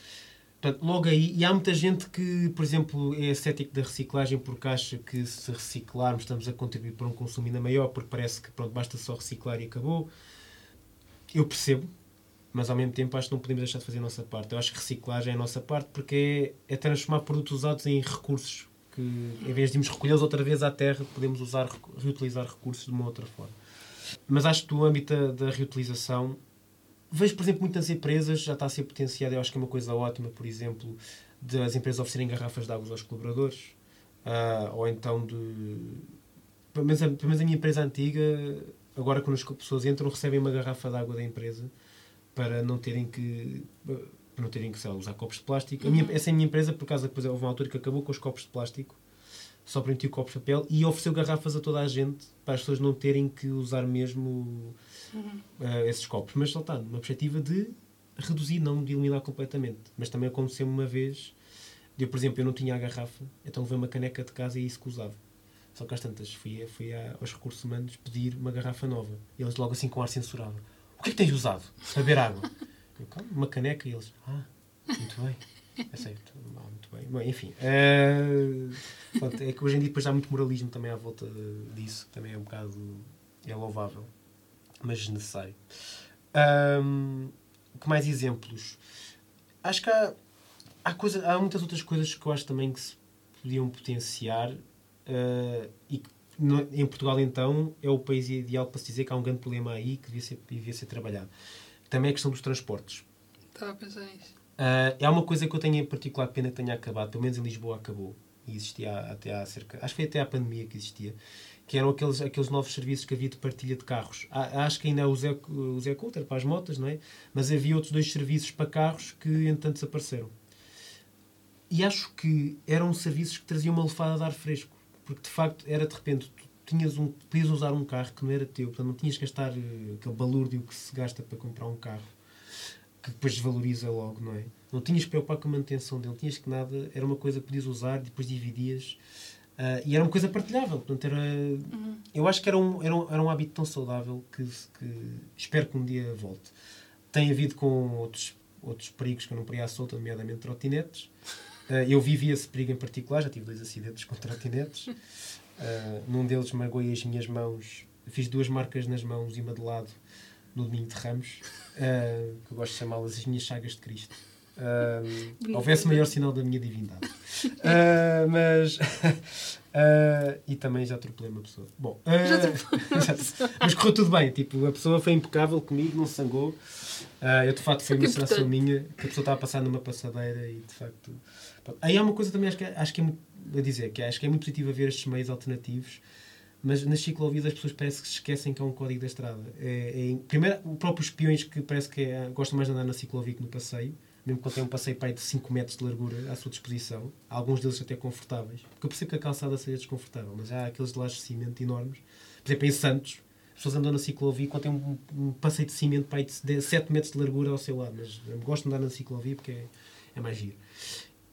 Portanto, logo aí, e há muita gente que, por exemplo, é cético da reciclagem porque acha que se reciclarmos estamos a contribuir para um consumo ainda maior, porque parece que pronto, basta só reciclar e acabou. Eu percebo, mas ao mesmo tempo acho que não podemos deixar de fazer a nossa parte. Eu acho que reciclagem é a nossa parte porque é, é transformar produtos usados em recursos que, em vez de irmos recolhê-los outra vez à terra, podemos usar, reutilizar recursos de uma outra forma. Mas acho que no âmbito da, da reutilização Vejo, por exemplo, muitas empresas, já está a ser potenciada, eu acho que é uma coisa ótima, por exemplo, das empresas oferecerem garrafas de água aos colaboradores, uh, ou então de. Pelo menos, a, pelo menos a minha empresa antiga, agora quando as pessoas entram, recebem uma garrafa de água da empresa para não terem que. Para não terem que lá, usar copos de plástico. Uhum. Minha, essa é a minha empresa, por causa depois houve uma altura que acabou com os copos de plástico, só permitiu copos de papel e ofereceu garrafas a toda a gente para as pessoas não terem que usar mesmo uhum. uh, esses copos. Mas só está, numa perspectiva de reduzir, não de eliminar completamente. Mas também aconteceu uma vez, eu, por exemplo, eu não tinha a garrafa, então levei uma caneca de casa e isso que usava. Só que às tantas fui, fui aos recursos humanos pedir uma garrafa nova. E eles logo assim com ar censurado. O que é que tens usado para beber água? Eu, calma, uma caneca. E eles, ah, muito bem. Aceito. Muito bem. Bom, enfim. Uh, pronto, é que hoje em dia depois há muito moralismo também à volta disso. Também é um bocado... É louvável. Mas desnecessário. Um, que mais exemplos? Acho que há, há, coisa, há muitas outras coisas que eu acho também que se podiam potenciar uh, e que no, em Portugal então é o país ideal para se dizer que há um grande problema aí que devia ser, devia ser trabalhado. Também a questão dos transportes. Estava a pensar nisso. Uh, é uma coisa que eu tenho em particular pena que tenha acabado, pelo menos em Lisboa acabou. E existia até há cerca. Acho que foi até a pandemia que existia que eram aqueles, aqueles novos serviços que havia de partilha de carros. Acho que ainda é o Zé, o Coulter para as motas, não é? Mas havia outros dois serviços para carros que, entretanto, desapareceram. E acho que eram serviços que traziam uma lefada de ar fresco. Porque, de facto, era de repente, tinhas um, podias usar um carro que não era teu, portanto, não tinhas que gastar uh, aquele balúrdio que se gasta para comprar um carro, que depois desvaloriza logo, não é? Não tinhas que preocupar com a manutenção dele, tinhas que nada, era uma coisa que podias usar, depois dividias Uh, e era uma coisa partilhável. Portanto, era, uhum. Eu acho que era um, era, um, era um hábito tão saudável que, que espero que um dia volte. Tem havido com outros, outros perigos que eu não podia à solta, nomeadamente trotinetes. Uh, eu vivi esse perigo em particular, já tive dois acidentes com trotinetes. Uh, num deles magoei as minhas mãos, fiz duas marcas nas mãos e uma de lado no domingo de Ramos, que eu gosto de chamá-las as minhas chagas de Cristo. Uh, houvesse maior sinal da minha divindade. Uh, mas. Uh, e também já atropelei uma pessoa. Bom, já mas correu tudo bem. Tipo, a pessoa foi impecável comigo, não sangou. eu de facto foi uma sensação minha que a pessoa estava a passar numa passadeira e de facto. Aí há uma coisa também acho que, é, acho que é muito a dizer, que acho que é muito positivo ver estes meios alternativos mas nas ciclovias as pessoas parece que se esquecem que é um código da estrada. É, é, primeiro, o próprio espiões que parece que é, gostam mais de andar na ciclovia que no passeio mesmo quando tem um passeio para de 5 metros de largura à sua disposição, alguns deles até confortáveis, porque eu percebo que a calçada seja desconfortável, mas há aqueles de lajes de cimento enormes. Por exemplo, em Santos, as pessoas andam na ciclovia quando tem um, um passeio de cimento para de 7 metros de largura ao seu lado, mas gosto de andar na ciclovia porque é, é mais giro.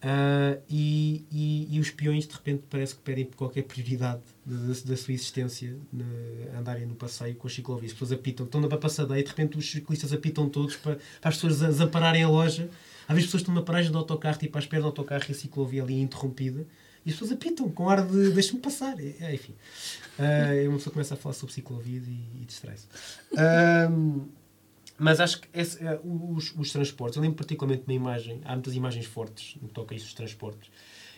Uh, e, e, e, os peões de repente parece que pedem qualquer prioridade da, sua existência andarem no passeio com as ciclovias. As pessoas apitam, estão na passadeira e de repente os ciclistas apitam todos para, para as pessoas desampararem a loja. Às vezes as pessoas estão numa paragem do autocarro, tipo à espera do autocarro e a ciclovia ali interrompida e as pessoas apitam com ar de deixa-me passar. É, é, enfim, uh, uma pessoa começa a falar sobre ciclovias e, e distrai-se. Mas acho que esse, é, os, os transportes, eu lembro particularmente de uma imagem, há muitas imagens fortes no que toca a isso dos transportes.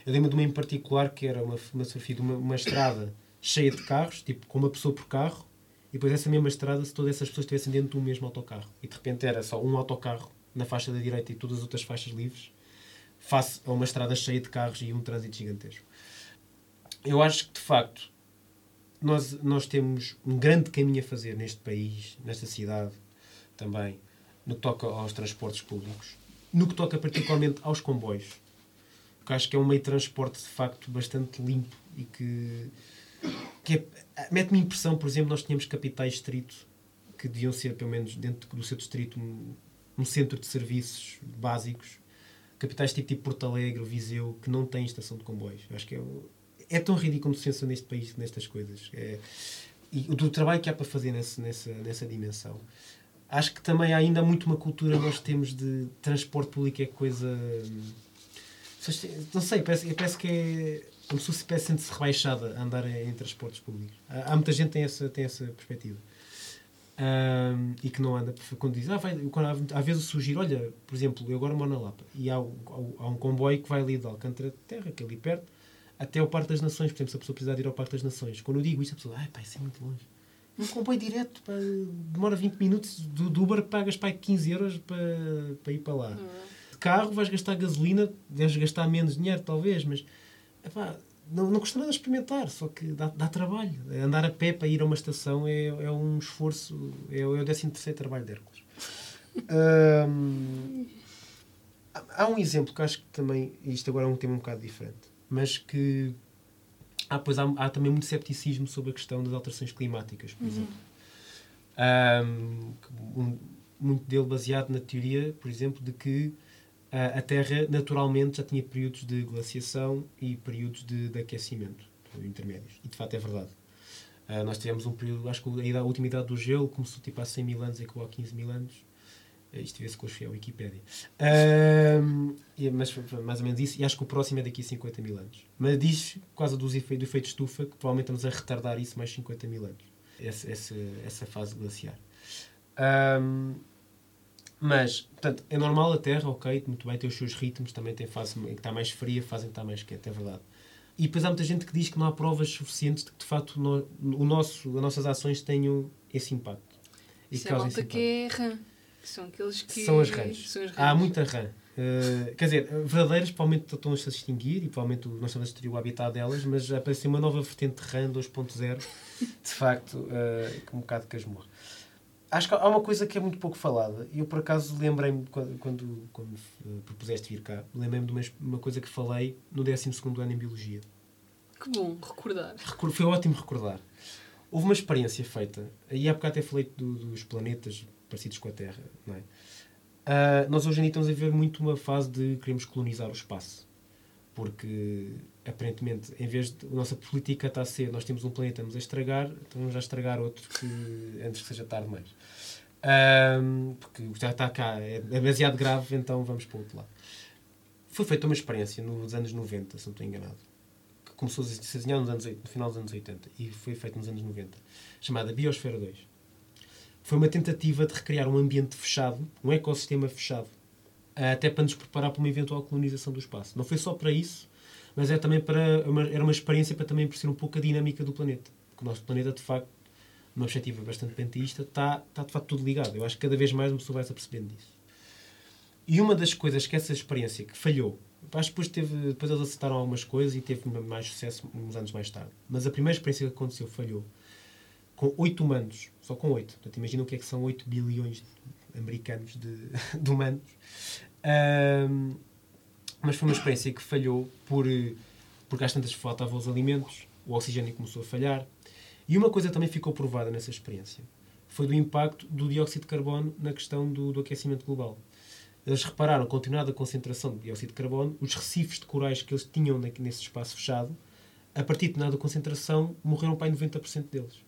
Eu lembro de uma em particular que era uma, fotografia de uma, uma estrada cheia de carros, tipo com uma pessoa por carro, e depois essa mesma estrada, se todas essas pessoas estivessem dentro de um mesmo autocarro. E de repente era só um autocarro na faixa da direita e todas as outras faixas livres, face a uma estrada cheia de carros e um trânsito gigantesco. Eu acho que, de facto, nós, nós temos um grande caminho a fazer neste país, nesta cidade, também no que toca aos transportes públicos, no que toca particularmente aos comboios, que acho que é um meio de transporte de facto bastante limpo e que, que é, mete-me impressão, por exemplo, nós tínhamos capitais distrito que deviam ser, pelo menos dentro do seu distrito, um, um centro de serviços básicos. Capitais tipo, tipo Porto Alegre, Viseu, que não têm estação de comboios. Eu acho que é, é tão ridículo se pensa neste país nestas coisas. É, e do trabalho que há para fazer nesse, nessa, nessa dimensão acho que também há ainda muito uma cultura nós temos de transporte público é coisa não sei, parece, parece que é pessoa se parece sente-se rebaixada a andar em, transportes públicos. Há, muita gente que tem essa, tem essa perspectiva. Um, e que não anda quando diz, ah, vai, quando há, vezes surgir, olha, por exemplo, eu agora moro na Lapa e há, há, um comboio que vai ali de Alcântara de Terra, que é ali perto até o Parque das Nações, por exemplo, se a pessoa precisar de ir ao Parque das Nações quando eu digo isto, a pessoa, ah, pá, isso é muito longe um comboio direto, pá, demora 20 minutos. Do, do Uber pagas pá, 15 euros para, para ir para lá. Uhum. De carro vais gastar gasolina, deves gastar menos dinheiro talvez, mas epá, não, não custa nada experimentar, só que dá, dá trabalho. Andar a pé para ir a uma estação é, é um esforço, é, é o 13 terceiro trabalho de Hércules. Há um exemplo que acho que também, isto agora é um tema um bocado diferente, mas que ah, pois há, há, também muito cepticismo sobre a questão das alterações climáticas, por uhum. exemplo. Um, muito dele baseado na teoria, por exemplo, de que a Terra naturalmente já tinha períodos de glaciação e períodos de, de aquecimento intermédios. E de facto é verdade. Uh, nós tivemos um período, acho que a, idade, a, última idade do gelo começou tipo há 100 mil anos e acabou há 15 mil anos. Uh, isto vê-se com a Wikipédia. Uh, mas mais ou menos isso. E acho que o próximo é daqui a 50 mil anos. Mas diz, por causa dos efeitos, do efeito estufa, que provavelmente estamos a retardar isso mais 50 mil anos. Essa, essa, essa fase glaciar. Um, mas, portanto, é normal a Terra, ok, muito bem, tem os seus ritmos, também tem fase em que está mais fria, fase em que está mais quente, é verdade. E depois há muita gente que diz que não há provas suficientes de que, de facto, no, o nosso, as nossas ações tenham esse impacto. E Isso é malta que rã. Que são aqueles que... São as rãs. São as rãs. Há muita rã. Uh, quer dizer, verdadeiras provavelmente estão-se a extinguir e provavelmente nós estamos a destruir o habitat delas, mas apareceu uma nova vertente de rã 2.0, de facto, uh, que um bocado casmurro acho que há uma coisa que é muito pouco falada. E eu, por acaso, lembrei-me, quando, quando, quando propuseste vir cá, lembrei-me de uma, uma, coisa que falei no 12 ano em Biologia. Que bom, recordar. Foi ótimo recordar. Houve uma experiência feita, e há bocado até falei do, dos planetas parecidos com a Terra, não é? Uh, nós hoje em dia estamos a ver muito uma fase de queremos colonizar o espaço. Porque aparentemente, em vez de. A nossa política está a ser: nós temos um planeta, vamos a estragar, então vamos a estragar outro que, antes que seja tarde mais. Um, porque já está cá, é demasiado grave, então vamos para o outro lado. Foi feita uma experiência nos anos 90, se não estou enganado, que começou a se desenhar nos anos, no final dos anos 80 e foi feita nos anos 90, chamada Biosfera 2. Foi uma tentativa de recriar um ambiente fechado, um ecossistema fechado, até para nos preparar para uma eventual colonização do espaço. Não foi só para isso, mas é também para uma, era uma experiência para também perceber um pouco a dinâmica do planeta. Porque o nosso planeta, de facto, numa perspectiva bastante panteísta, está, está de facto tudo ligado. Eu acho que cada vez mais uma pessoa vai se apercebendo disso. E uma das coisas que essa experiência que falhou, acho que depois, teve, depois eles acertaram algumas coisas e teve mais sucesso uns anos mais tarde. Mas a primeira experiência que aconteceu falhou com oito humanos, só com oito. Portanto, imagina o que é que são 8 bilhões americanos de, de humanos. Um, mas foi uma experiência que falhou por, porque às tantas faltavam os alimentos, o oxigênio começou a falhar. E uma coisa também ficou provada nessa experiência foi do impacto do dióxido de carbono na questão do, do aquecimento global. Eles repararam, com a continuada concentração de dióxido de carbono, os recifes de corais que eles tinham nesse espaço fechado, a partir de determinada concentração, morreram para 90% deles.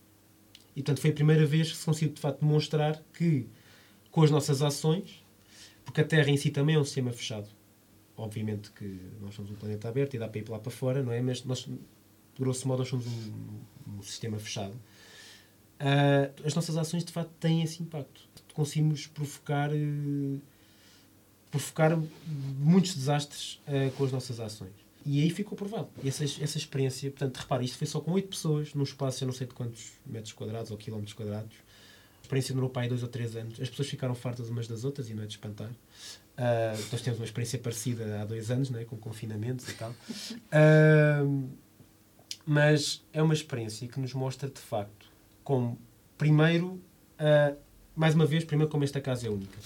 E, portanto, foi a primeira vez que se conseguiu, de facto, demonstrar que, com as nossas ações, porque a Terra em si também é um sistema fechado, obviamente que nós somos um planeta aberto e dá para ir lá para fora, não é? Mas nós, grosso modo, nós somos um, um sistema fechado. Uh, as nossas ações, de facto, têm esse impacto. Conseguimos provocar, uh, provocar muitos desastres uh, com as nossas ações. E aí ficou provado. E essa, essa experiência, portanto, repare, isto foi só com oito pessoas, num espaço, eu não sei de quantos metros quadrados ou quilómetros quadrados. A experiência durou para aí dois ou três anos. As pessoas ficaram fartas umas das outras e não é de espantar. Uh, nós temos uma experiência parecida há dois anos, né, com confinamentos e tal. Uh, mas é uma experiência que nos mostra, de facto, como, primeiro, uh, mais uma vez, primeiro, como esta casa é única.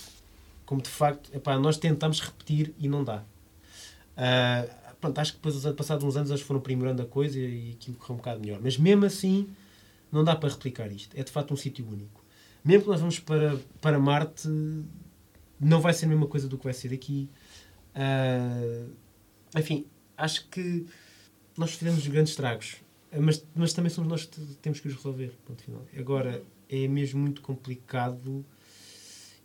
Como, de facto, epá, nós tentamos repetir e não dá. Uh, pronto, acho que depois, passados uns anos, eles foram aprimorando a coisa e aquilo correu um bocado melhor. Mas mesmo assim, não dá para replicar isto. É, de facto, um sítio único. Mesmo que nós vamos para, para Marte, não vai ser a mesma coisa do que vai ser aqui. Uh, enfim, acho que nós fizemos grandes estragos, mas, mas também somos nós que temos que os resolver. Ponto final. Agora, é mesmo muito complicado,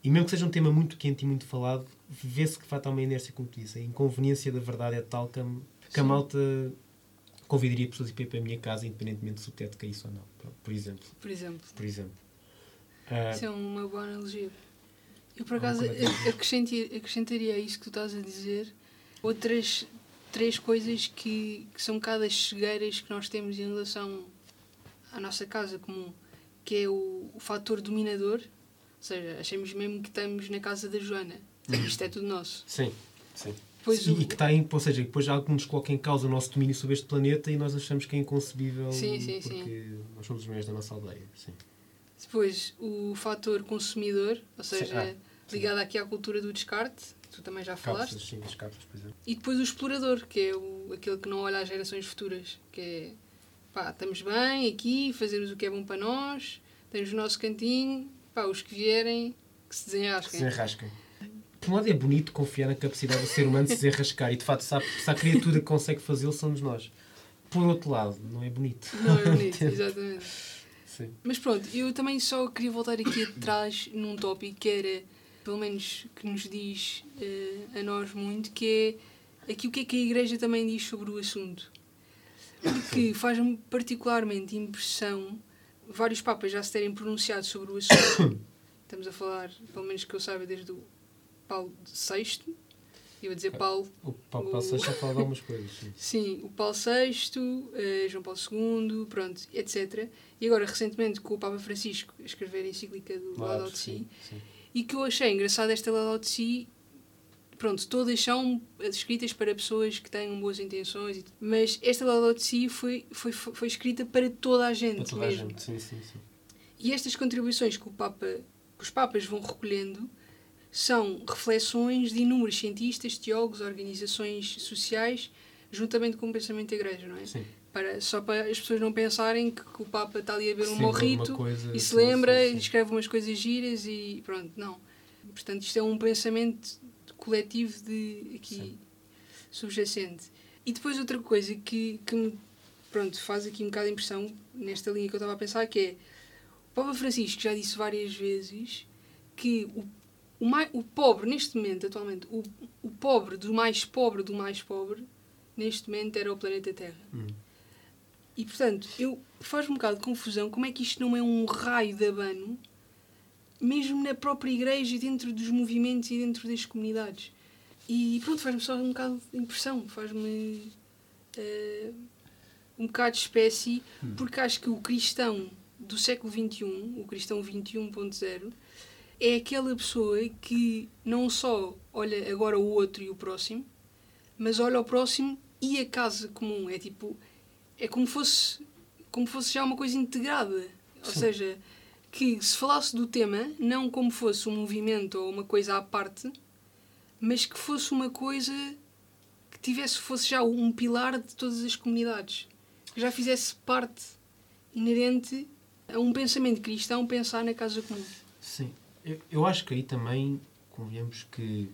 e mesmo que seja um tema muito quente e muito falado, vê-se que vai estar uma inércia, como tu disse. A inconveniência da verdade é tal que a, que a malta convidaria pessoas a ir para a minha casa, independentemente se o teto caísse ou não, por exemplo. Por exemplo. Por exemplo. Uh, Isso é uma boa analogia. Eu, por acaso, acrescentaria, acrescentaria a isso que tu estás a dizer outras três coisas que, que são um bocado as cegueiras que nós temos em relação à nossa casa comum, que é o, o fator dominador, ou seja, achamos mesmo que estamos na casa da Joana. Isto é tudo nosso. Sim, sim. Pois e, o... e que está em, ou seja, depois algo nos coloca em causa o nosso domínio sobre este planeta e nós achamos que é inconcebível sim, sim, porque sim. nós somos os meios da nossa aldeia. Sim. Depois, o fator consumidor, ou seja, ah, ligado aqui à cultura do descarte, tu também já falaste. Cápsulas, sim, as cápsulas, por exemplo. E depois o explorador, que é o, aquele que não olha às gerações futuras, que é pá, estamos bem aqui, fazemos o que é bom para nós, temos o nosso cantinho, pá, os que vierem, que se desenrasquem. Se enrascam. Por um lado é bonito confiar na capacidade do ser humano de se desenrascar e de facto, sabe, se a criatura que consegue fazê-lo somos nós. Por outro lado, não é bonito. Não é bonito, exatamente. Sim. Mas pronto, eu também só queria voltar aqui atrás num tópico que era, pelo menos que nos diz eh, a nós muito, que é aqui o que é que a Igreja também diz sobre o assunto. Porque faz-me particularmente impressão vários papas já se terem pronunciado sobre o assunto. Estamos a falar, pelo menos que eu saiba, desde o Paulo VI. Eu ia dizer Paulo. O Papa Paulo VI já fala de algumas coisas. Sim. Sim, o Paulo VI, eh, João Paulo II, pronto, etc. E agora, recentemente, com o Papa Francisco a escrever a encíclica do Claro, Laudato Si. E que eu achei engraçado esta Laudato Si, pronto, todas são escritas para pessoas que têm boas intenções, mas esta Laudato Si foi, foi, foi escrita para toda a gente Para toda a mesmo. gente, sim, sim, sim. E estas contribuições que, o Papa, que os Papas vão recolhendo são reflexões de inúmeros cientistas, teólogos, organizações sociais, juntamente com o pensamento da Igreja, não é? sim. Para, só para as pessoas não pensarem que, que o Papa está ali a beber um morrito coisa, e se lembra sim, e sim. escreve umas coisas giras e pronto, não. Portanto, isto é um pensamento coletivo de aqui Sim. subjacente. E depois outra coisa que, que me pronto, faz aqui um bocado de impressão nesta linha que eu estava a pensar que é o Papa Francisco já disse várias vezes que o, o, mai, o pobre neste momento, atualmente, o, o pobre do mais pobre do mais pobre neste momento era o planeta Terra. Hum. E portanto, eu faz um bocado de confusão como é que isto não é um raio de abano, mesmo na própria igreja, dentro dos movimentos e dentro das comunidades. E pronto, faz-me só um bocado de impressão, faz-me eh, um bocado de espécie, porque acho que o cristão do século XXI, o cristão 21.0, é aquela pessoa que não só olha agora o outro e o próximo, mas olha o próximo e a casa comum. É tipo, é como fosse, como fosse já uma coisa integrada. Ou Sim. seja, que se falasse do tema, não como fosse um movimento ou uma coisa à parte, mas que fosse uma coisa que tivesse, fosse já um pilar de todas as comunidades. Que já fizesse parte inerente a um pensamento cristão pensar na casa comum. Sim. Eu, eu acho que aí também convenhamos que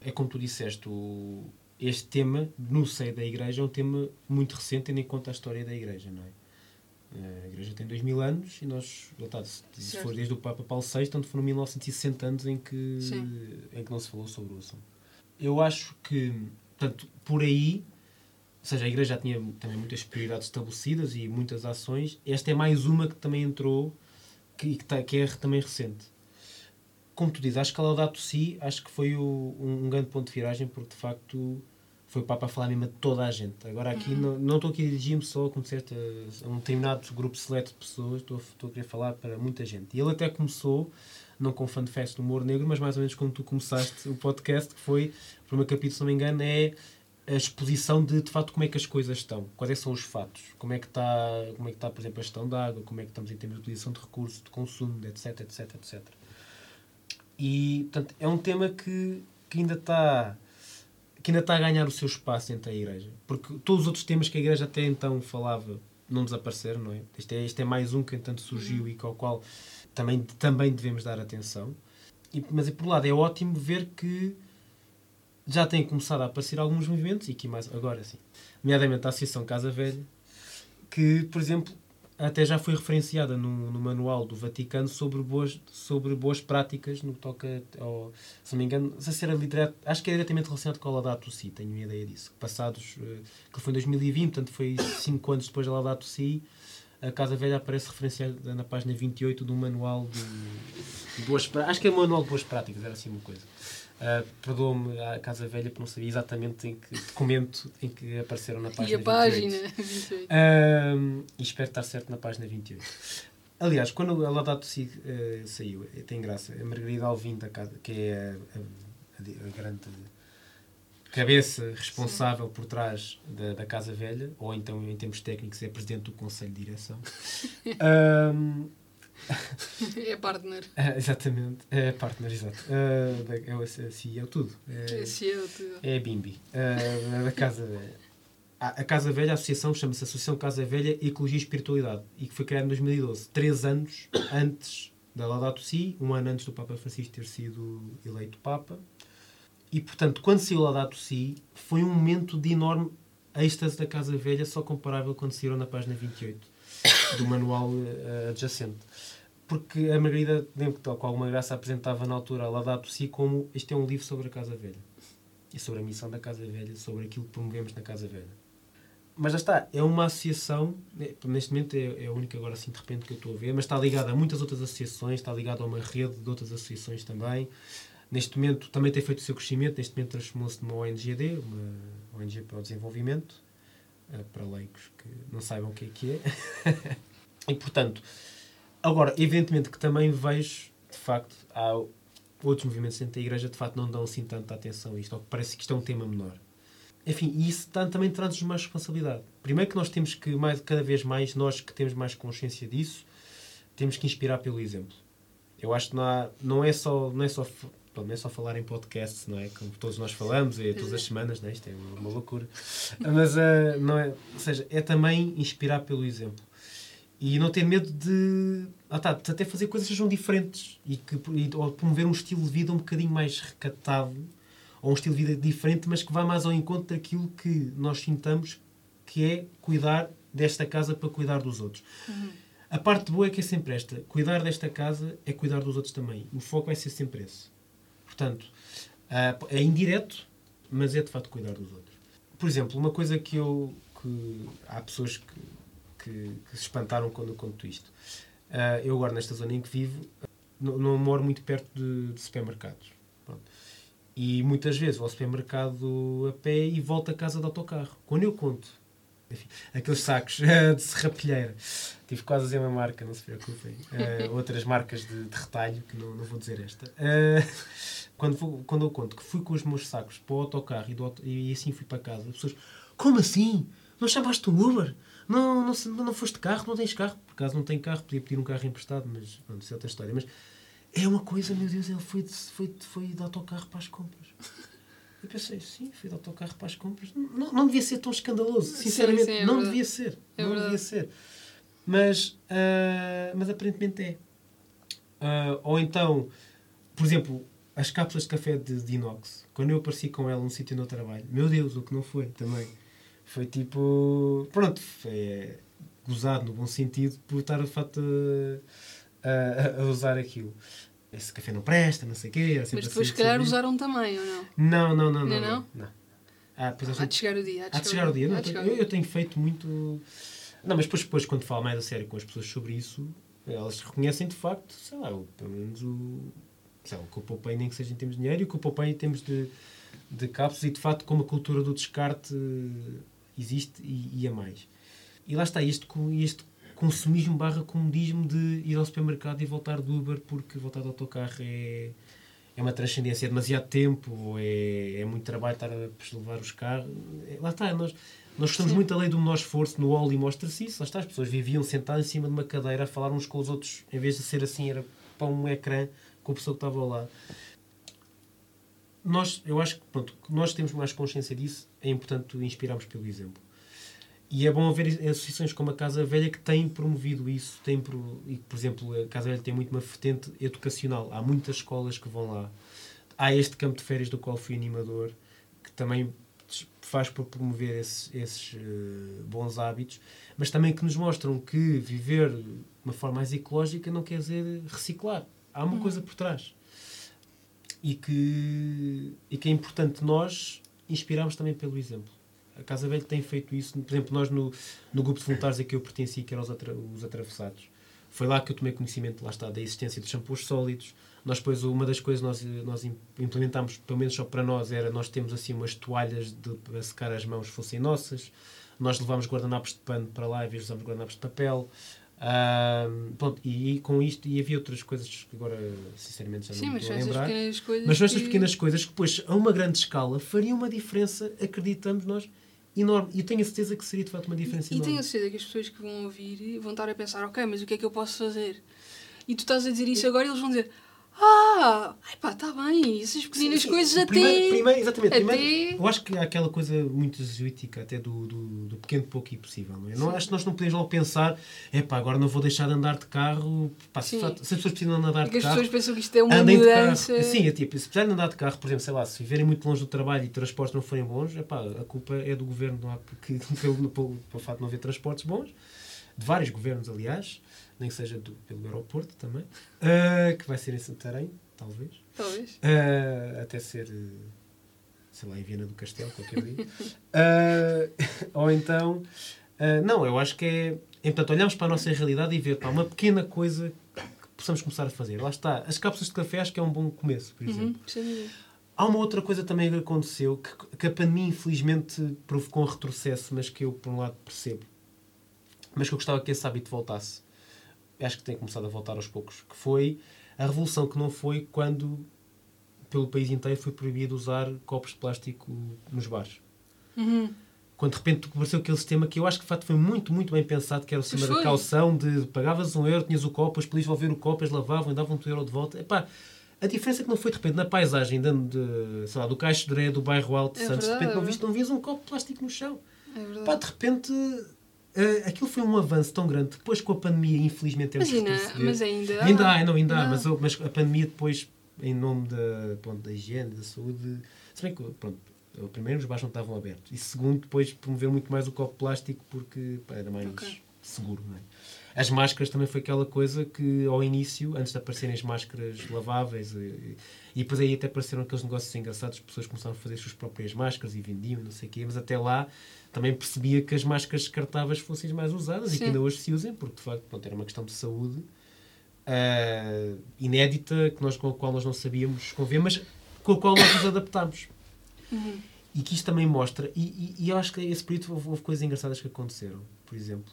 é como tu disseste, o, este tema no seio da Igreja é um tema muito recente, tendo em conta a história da Igreja, não é? Eh, A Igreja tem dois mil anos e nós, está, se, se Certo. for desde o Papa Paulo VI, tanto foram 1960 anos em que, Sim. em que não se falou sobre o assunto. Eu acho que, portanto, por aí, ou seja, a Igreja já tinha também muitas prioridades estabelecidas e muitas ações. Esta é mais uma que também entrou que, que, tá- que é também recente. Como tu dizes, acho que a Laudato Si acho que foi o- um, um grande ponto de viragem porque de facto foi o Papa a falar mesmo a toda a gente. Agora aqui não, não estou aqui a dirigir-me só, como a, um determinado grupo seleto de pessoas, estou, a- querer falar para muita gente. E ele até começou, não com fanfest do humor negro, mas mais ou menos como tu começaste o podcast, que foi, por uma capítulo, se não me engano, é a exposição de, de facto, como é que as coisas estão. Quais é são os fatos. Como é que está, como é que está por exemplo, a gestão da água, como é que estamos em termos de utilização de recursos, de consumo, etc, etc, etc. E, portanto, é um tema que, que ainda está que ainda está a ganhar o seu espaço dentro da igreja. Porque todos os outros temas que a igreja até então falava não desapareceram, não é? Este é, este é mais um que entanto surgiu e ao qual também, também devemos dar atenção. E, mas, por um lado, é ótimo ver que já têm começado a aparecer alguns movimentos, e que mais agora sim, nomeadamente a Associação Casa Velha, que, por exemplo, até já foi referenciada no, no manual do Vaticano sobre boas, sobre boas práticas no que toca ao, se não me engano, se era liderado, acho que é diretamente relacionado com a Laudato Si, tenho uma ideia disso. Passados, eh, que foi em 2020, portanto foi 5 anos depois da Laudato Si, a Casa Velha aparece referenciada na página 28 do manual de, de boas práticas, acho que é o manual de boas práticas, era assim uma coisa. Uh, Perdoa-me a Casa Velha por não saber exatamente em que documento em que apareceram na página e a página 28. 28. Um, e espero estar certo na página 28. Aliás, quando a Laudato Si eh, saiu, eh, tem graça, a Margarida Alvim, da casa, que é a, a- a grande cabeça responsável por trás da, da Casa Velha, ou então, em termos técnicos, é presidente do Conselho de Direção. Um, É partner. ah, exatamente, é partner, exato. Da- é o CEO, tudo. É- Esse é o tudo. é a Bimbi, uh, da Casa Velha. A, a Casa Velha, a associação, chama-se Associação Casa Velha Ecologia e Espiritualidade e que foi criada em 2012, três anos antes da Laudato Si, um ano antes do Papa Francisco ter sido eleito Papa. E, portanto, quando saiu Laudato Si, foi um momento de enorme êxtase da Casa Velha, só comparável quando saíram na página 28 do manual uh, adjacente. Porque a Margarida, lembro que com alguma graça apresentava na altura a Laudato Si como isto é um livro sobre a Casa Velha. E sobre a missão da Casa Velha, sobre aquilo que promovemos na Casa Velha. Mas já está, é uma associação, é, neste momento é, é a única agora assim de repente que eu estou a ver, mas está ligada a muitas outras associações, está ligada a uma rede de outras associações também. Neste momento também tem feito o seu crescimento, neste momento transformou-se numa ONGD, uma ONG para o desenvolvimento, para leigos que não saibam o que é que é. e portanto, agora, evidentemente que também vejo, de facto, há outros movimentos dentro da igreja de facto não dão assim tanta atenção a isto, ou parece que isto é um tema menor. Enfim, e isso também traz-nos mais responsabilidade. Primeiro que nós temos que, mais, cada vez mais, nós que temos mais consciência disso, temos que inspirar pelo exemplo. Eu acho que não, há, não é só, não é só não é só falar em podcast, não é? Como todos nós falamos, é todas as semanas, não é? Isto é uma, uma loucura. Mas, uh, não é? Ou seja, é também inspirar pelo exemplo. E não ter medo de, ah, tá, de até fazer coisas que sejam diferentes e, que, e, ou promover um estilo de vida um bocadinho mais recatado ou um estilo de vida diferente, mas que vá mais ao encontro daquilo que nós sintamos que é cuidar desta casa para cuidar dos outros. Uhum. A parte boa é que é sempre esta. Cuidar desta casa é cuidar dos outros também. O foco vai ser sempre esse. Portanto, é indireto, mas é de facto cuidar dos outros. Por exemplo, uma coisa que eu. Que há pessoas que, que, que se espantaram quando eu conto isto. Uh, eu agora, nesta zona em que vivo, não, não moro muito perto de, de supermercados. Pronto. E muitas vezes vou ao supermercado a pé e volto a casa de autocarro. Quando eu conto enfim, aqueles sacos de serrapilheira, tive quase a dizer uma marca, não se preocupem, uh, outras marcas de, de, retalho, que não, não vou dizer esta. Uh, quando, vou, quando eu conto que fui com os meus sacos para o autocarro e, do e assim fui para casa, as pessoas, como assim? Não chamaste um Uber? Não, não, não foste de carro? Não tens carro? Por acaso não tenho carro, podia pedir um carro emprestado, mas pronto, isso é outra história. Mas é uma coisa, meu Deus, ele foi de, foi, foi de autocarro para as compras. Eu pensei, sim, fui de autocarro para as compras. Não, não devia ser tão escandaloso, sinceramente. Sim, sim, é não verdade. devia ser. É não verdade. devia ser. Mas, uh, mas aparentemente é. Uh, ou então, por exemplo, as cápsulas de café de, de inox. Quando eu apareci com ela num sítio no trabalho, meu Deus, o que não foi também. Foi tipo. Pronto, foi gozado no bom sentido por estar de facto a, a, usar aquilo. Esse café não presta, não sei o quê. Mas depois, se calhar, usaram também, ou não? Não, não, não. Não, não. não? Ah, depois há de chegar o dia. Há de chegar o dia. Não, eu, eu tenho feito muito. Não, mas depois, depois, quando falo mais a sério com as pessoas sobre isso, elas reconhecem de facto, sei lá, pelo menos o, sei lá, o que eu poupei, nem que seja em termos de dinheiro, e o que eu poupei em termos de, de cápsulas, e de facto, como a cultura do descarte existe e, e a mais. E lá está, este, este consumismo barra comodismo de ir ao supermercado e voltar do Uber porque voltar do autocarro é, é uma transcendência, é demasiado tempo, é, é muito trabalho estar a levar os carros. É, lá está, nós, nós gostamos muito da lei do menor esforço, no Oli mostra-se isso. Lá está, as pessoas viviam sentadas em cima de uma cadeira a falar uns com os outros, em vez de ser assim, era para um ecrã com a pessoa que estava lá nós, eu acho que pronto, nós temos mais consciência disso, é importante inspirarmos pelo exemplo. E é bom haver associações como a Casa Velha que têm promovido isso. Têm, e, por exemplo, a Casa Velha tem muito uma vertente educacional. Há muitas escolas que vão lá. Há este campo de férias do qual fui animador, que também faz por promover esses, esses uh, bons hábitos, mas também que nos mostram que viver de uma forma mais ecológica não quer dizer reciclar. Há uma uhum. coisa por trás e que, e que é importante nós inspirarmos também pelo exemplo. A Casa Velha tem feito isso. Por exemplo, nós no, no grupo de voluntários a que eu pertenci, que eram os, atra, os atravessados, foi lá que eu tomei conhecimento, lá está, da existência de shampoos sólidos. Nós depois, uma das coisas nós, nós implementámos, pelo menos só para nós, era nós temos assim umas toalhas de, para secar as mãos fossem nossas. Nós levámos guardanapos de pano para lá, em vez de usarmos guardanapos de papel. Pronto, e, e, com isto, e havia outras coisas que agora, sinceramente, já Sim, não estou a lembrar. Mas são estas que... pequenas coisas que, depois, a uma grande escala, fariam uma diferença, acreditamos nós, enorme. E eu tenho a certeza que seria, de facto, uma diferença e, enorme. E tenho a certeza que as pessoas que vão ouvir vão estar a pensar, ok, mas o que é que eu posso fazer? E tu estás a dizer isso agora e eles vão dizer, Ah, pá, está bem. Essas pequenas Sim, coisas até. primeiro, primeiro, exatamente. até- Primeiro, eu acho que há aquela coisa muito jesuítica, até do, do, do pequeno pouco e possível. Não é? não, acho que nós não podemos logo pensar, é pá, agora não vou deixar de andar de carro. Pá, se, se as pessoas precisam de andar Porque de as carro. pessoas pensam que isto é uma Andem de mudança. carro. Sim, é tipo, se precisarem de andar de carro, por exemplo, sei lá, se viverem muito longe do trabalho e transportes não forem bons, epá, a culpa é do governo, não há, porque, pelo, pelo, pelo facto de não haver transportes bons, de vários governos, aliás, nem que seja do, pelo aeroporto também, ah, que vai ser em Santarém, talvez. Talvez. Ah, até ser, eh, sei lá, em Viena do Castelo, qualquer dia. Ah, ou então, ah, não, eu acho que é, é. Portanto, olhamos para a nossa realidade e ver pá, uma pequena coisa que possamos começar a fazer. Lá está. As cápsulas de café acho que é um bom começo, por exemplo. Uhum, sem dúvida. Há uma outra coisa também que aconteceu que, que a pandemia, infelizmente, provocou um retrocesso, mas que eu, por um lado, percebo. Mas que eu gostava que esse hábito voltasse. Acho que tem começado a voltar aos poucos. Que foi a revolução que não foi quando, pelo país inteiro, foi proibido usar copos de plástico nos bares. Uhum. Quando de repente apareceu aquele sistema que eu acho que de facto foi muito, muito bem pensado, que era o sistema da calção, de pagavas um euro, tinhas o copo, depois podias devolver o copo, eles lavavam e davam-te o euro de volta. Epá, a diferença é que não foi de repente na paisagem de, de, sei lá, do Caixo de Dré, do bairro Alto de É Santos, de verdade, repente não, viste, não vias um copo de plástico no chão. É verdade. Pá, de repente eh, aquilo foi um avanço tão grande. Depois com a pandemia, infelizmente, temos retroceder. mas ainda. Ainda há, não, ainda há, Não. mas, eu- mas a pandemia depois, em nome da, pronto, da higiene, da saúde, se bem que, pronto, primeiro, os bares não estavam abertos. E segundo, depois promoveu muito mais o copo plástico porque pá, era mais Ok. seguro, não é? As máscaras também foi aquela coisa que, ao início, antes de aparecerem as máscaras laváveis, e, e depois aí até apareceram aqueles negócios engraçados, as pessoas começaram a fazer as suas próprias máscaras e vendiam, não sei o quê, mas até lá também percebia que as máscaras descartáveis fossem mais usadas e Sim. que ainda hoje se usem, porque de facto pronto, era uma questão de saúde ah, inédita que nós, com a qual nós não sabíamos conviver, mas com a qual nós nos adaptámos. Uhum. E que isto também mostra, e, e, e eu acho que esse período houve, houve coisas engraçadas que aconteceram, por exemplo.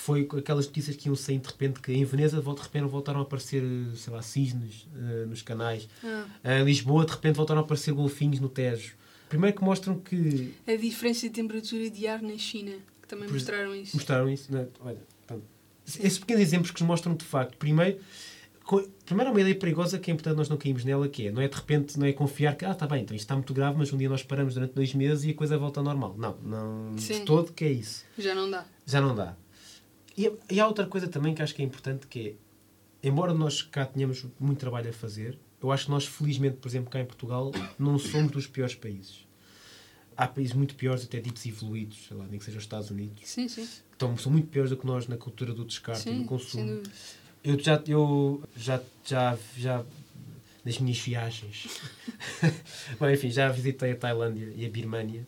Foi aquelas notícias que iam sair de repente, que em Veneza de repente voltaram a aparecer, sei lá, cisnes eh, nos canais. Ah, Em Lisboa, de repente, voltaram a aparecer golfinhos no Tejo. Primeiro que mostram que a diferença de temperatura de ar na China, que também mostraram isso. mostraram isso. Né? Olha, pronto. Esses pequenos exemplos que nos mostram de facto, primeiro, primeiro há uma ideia perigosa que é importante nós não caímos nela, que é, não é de repente, não é confiar que, ah, está bem, então isto está muito grave, mas um dia nós paramos durante dois meses e a coisa volta ao normal. Não, não de Sim. todo que é isso. Já não dá. Já não dá. E, e há outra coisa também que acho que é importante, que é, embora nós cá tenhamos muito trabalho a fazer, eu acho que nós, felizmente, por exemplo, cá em Portugal, não somos dos piores países. Há países muito piores, até ditos evoluídos, sei lá, nem que seja os Estados Unidos, Sim, sim. que estão, são muito piores do que nós na cultura do descarte e Sim, do consumo. Eu já, eu já, já, já, nas minhas viagens, Bom, enfim, já visitei a Tailândia e a Birmânia.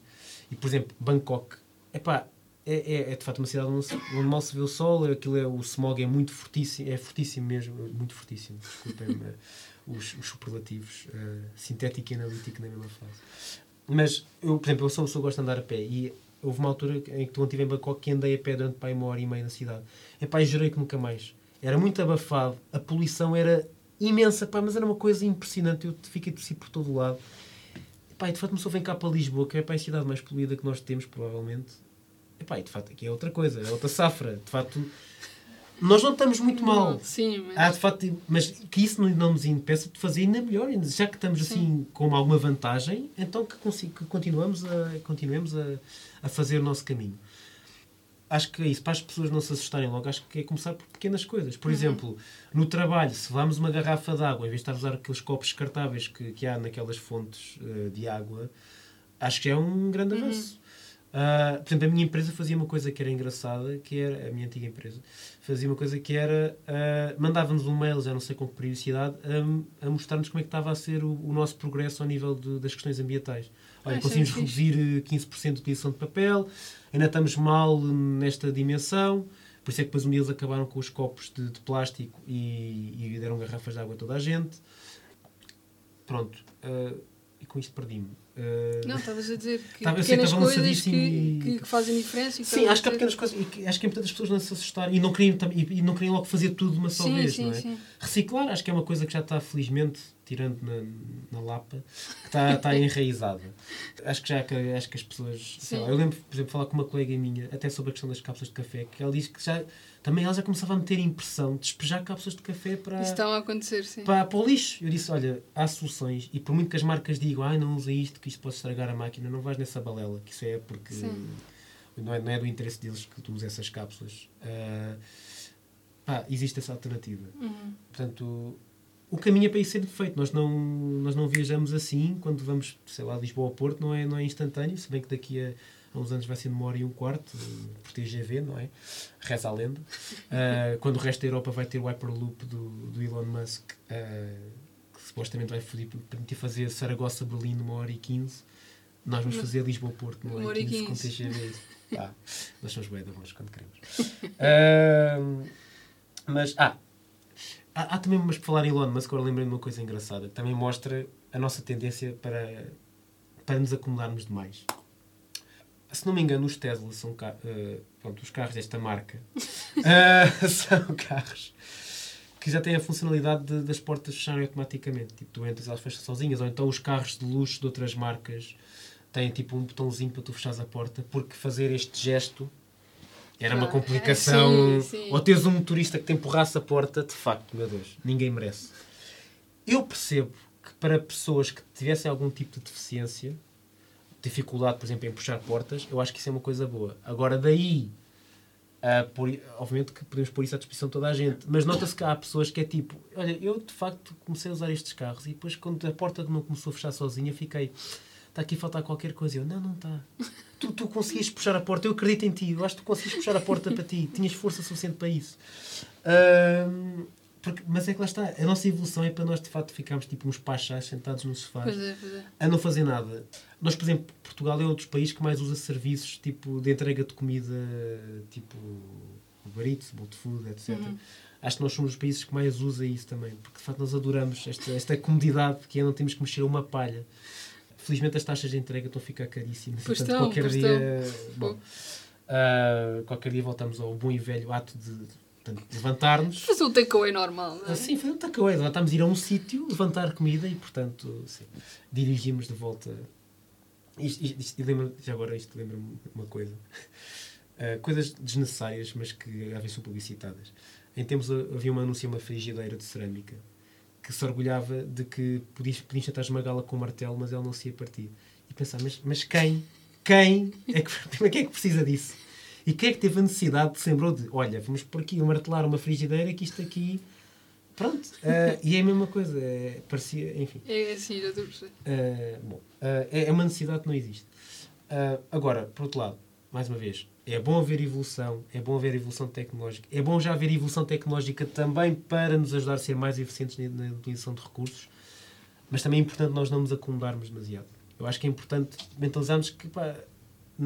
E, por exemplo, Bangkok, epá, é, é, é de facto uma cidade onde, onde mal se vê o sol, aquilo é, o smog é muito fortíssimo, é fortíssimo mesmo, muito fortíssimo, desculpem eh, os, os superlativos, eh, sintético e analítico na mesma fase. Mas, eu, por exemplo, eu sou uma pessoa que gosta de andar a pé e houve uma altura em que quando estive em Bangkok que andei a pé durante pá, uma hora e meia na cidade. Epá, e jurei que nunca mais. Era muito abafado, a poluição era imensa, pá, mas era uma coisa impressionante, eu fiquei si por todo o lado. Epá, e de facto, uma pessoa vem cá para Lisboa, que é pá, a cidade mais poluída que nós temos, provavelmente. Epá, e de facto, aqui é outra coisa, é outra safra. De facto, nós não estamos muito mal. Não, sim, mas. Há, de facto, mas que isso não, nos impeça de fazer ainda melhor. Já que estamos assim com alguma vantagem, então que, consi- que continuamos, a, continuemos a, a fazer o nosso caminho. Acho que é isso. Para as pessoas não se assustarem logo, acho que é começar por pequenas coisas. Por exemplo, no trabalho, se vamos uma garrafa de água, em vez de estar a usar aqueles copos descartáveis que, que há naquelas fontes eh, de água, acho que é um grande avanço. Ah, por exemplo, a minha empresa fazia uma coisa que era engraçada, que era, a minha antiga empresa, fazia uma coisa que era, ah, mandava-nos um mail, já não sei com que periodicidade, a, a mostrar-nos como é que estava a ser o, o nosso progresso ao nível de- das questões ambientais. Olha, Ah, conseguimos reduzir eh, 15% de utilização de papel, ainda estamos mal nesta dimensão, por isso é que depois um dia eles acabaram com os copos de, de plástico e, e deram garrafas de água a toda a gente. Pronto. ah, e com isto perdi-me. Ah, Não, estavas a dizer que sei que pequenas coisas que, e- que, fazem diferença. Sim, acho que há pequenas coisas e que acho que é importante as pessoas não se assustarem e não queriam, tam- e, e não queriam logo fazer tudo de uma só Sim, vez, sim, não é? sim. Reciclar acho que é uma coisa que já está felizmente, tirando na, na Lapa, que está, está enraizada. Acho que já acho que as pessoas. lá, eu lembro, por exemplo, falar com uma colega minha, até sobre a questão das cápsulas de café, que ela diz que já também ela já começava a meter impressão de despejar cápsulas de café para, está a acontecer, sim. para, para o lixo. Eu disse, olha, há soluções, e por muito que as marcas digam, ai, não usa isto, que isto pode estragar a máquina, não vais nessa balela, que isso é porque não é, não é do interesse deles que tu uses essas cápsulas. Uh, pá, existe essa alternativa. Uhum. Portanto, o caminho é para isso ser feito. Nós não, nós não viajamos assim quando vamos, sei lá, Lisboa ao Porto, não é, não é instantâneo, se bem que daqui a, a uns anos vai ser uma hora e um quarto, por TGV, não é? Reza a lenda. Uh, quando o resto da Europa vai ter o Hyperloop do, do Elon Musk, uh, que supostamente vai permitir fazer Saragossa-Berlim numa hora e quinze, nós vamos fazer Lisboa-Porto numa hora e quinze com TGV. Ah, nós somos bem da voz quando queremos. Uh, mas, ah, há, há, também, mas por falar em Elon Musk, agora lembrei de uma coisa engraçada, que também mostra a nossa tendência para, para nos acumularmos demais. Se não me engano, os Tesla são uh, pronto, os carros desta marca uh, são carros que já têm a funcionalidade de, das portas fecharem automaticamente. Tipo, tu entras, elas fecham sozinhas. Ou então os carros de luxo de outras marcas têm tipo um botãozinho para tu fechares a porta, porque fazer este gesto era uma complicação. Sim, sim. Ou teres um motorista que te empurrasse a porta, de facto, meu Deus, ninguém merece. Eu percebo que para pessoas que tivessem algum tipo de deficiência, dificuldade, por exemplo, em puxar portas, eu acho que isso é uma coisa boa. Agora, daí, por, obviamente que podemos pôr isso à disposição de toda a gente, mas nota-se que há pessoas que é tipo: olha, eu de facto comecei a usar estes carros e depois, quando a porta não começou a fechar sozinha, fiquei está aqui a faltar qualquer coisa. Eu, não, não está. Tu, tu conseguias puxar a porta, eu acredito em ti, eu acho que tu conseguias puxar a porta para ti, tinhas força suficiente para isso. Um, porque, mas é que lá está, a nossa evolução é para nós de facto ficarmos tipo uns pachás sentados no sofá pois é, pois é. a não fazer nada. Nós, por exemplo, Portugal é um dos países que mais usa serviços tipo de entrega de comida, tipo Uber Eats, Bolt Food, etc. Uhum. Acho que nós somos os países que mais usa isso também, porque de facto nós adoramos esta, esta comodidade que é não temos que mexer uma palha. Felizmente as taxas de entrega estão a ficar caríssimas. Pois Portanto, estão, qualquer dia. Bom, uh, qualquer dia voltamos ao bom e velho ato de levantar-nos. Fazer um takeaway normal, não é? Sim, fazer um takeaway. Levantámos ir a um sítio, levantar comida e, portanto, sim, dirigimos de volta. Isto, isto, isto lembra, já agora isto lembra-me uma coisa. Uh, coisas desnecessárias, mas que às vezes são publicitadas. Em tempos havia uma anúncio uma frigideira de cerâmica que se orgulhava de que podias, podias tentar esmagá-la com um martelo, mas ela não se ia partir. E pensar, mas, mas quem? Quem é que, quem é que precisa disso? E quem é que teve a necessidade de se lembrou de, olha, vamos por aqui martelar uma frigideira que isto aqui. Pronto. Uh, e é a mesma coisa. É, parecia, enfim. É assim, já estou a perceber. Uh, bom, uh, é uma necessidade que não existe. agora, por outro lado, mais uma vez, é bom haver evolução, é bom haver evolução tecnológica, é bom já haver evolução tecnológica também para nos ajudar a ser mais eficientes na, na utilização de recursos, mas também é importante nós não nos acomodarmos demasiado. Eu acho que é importante mentalizarmos que pá,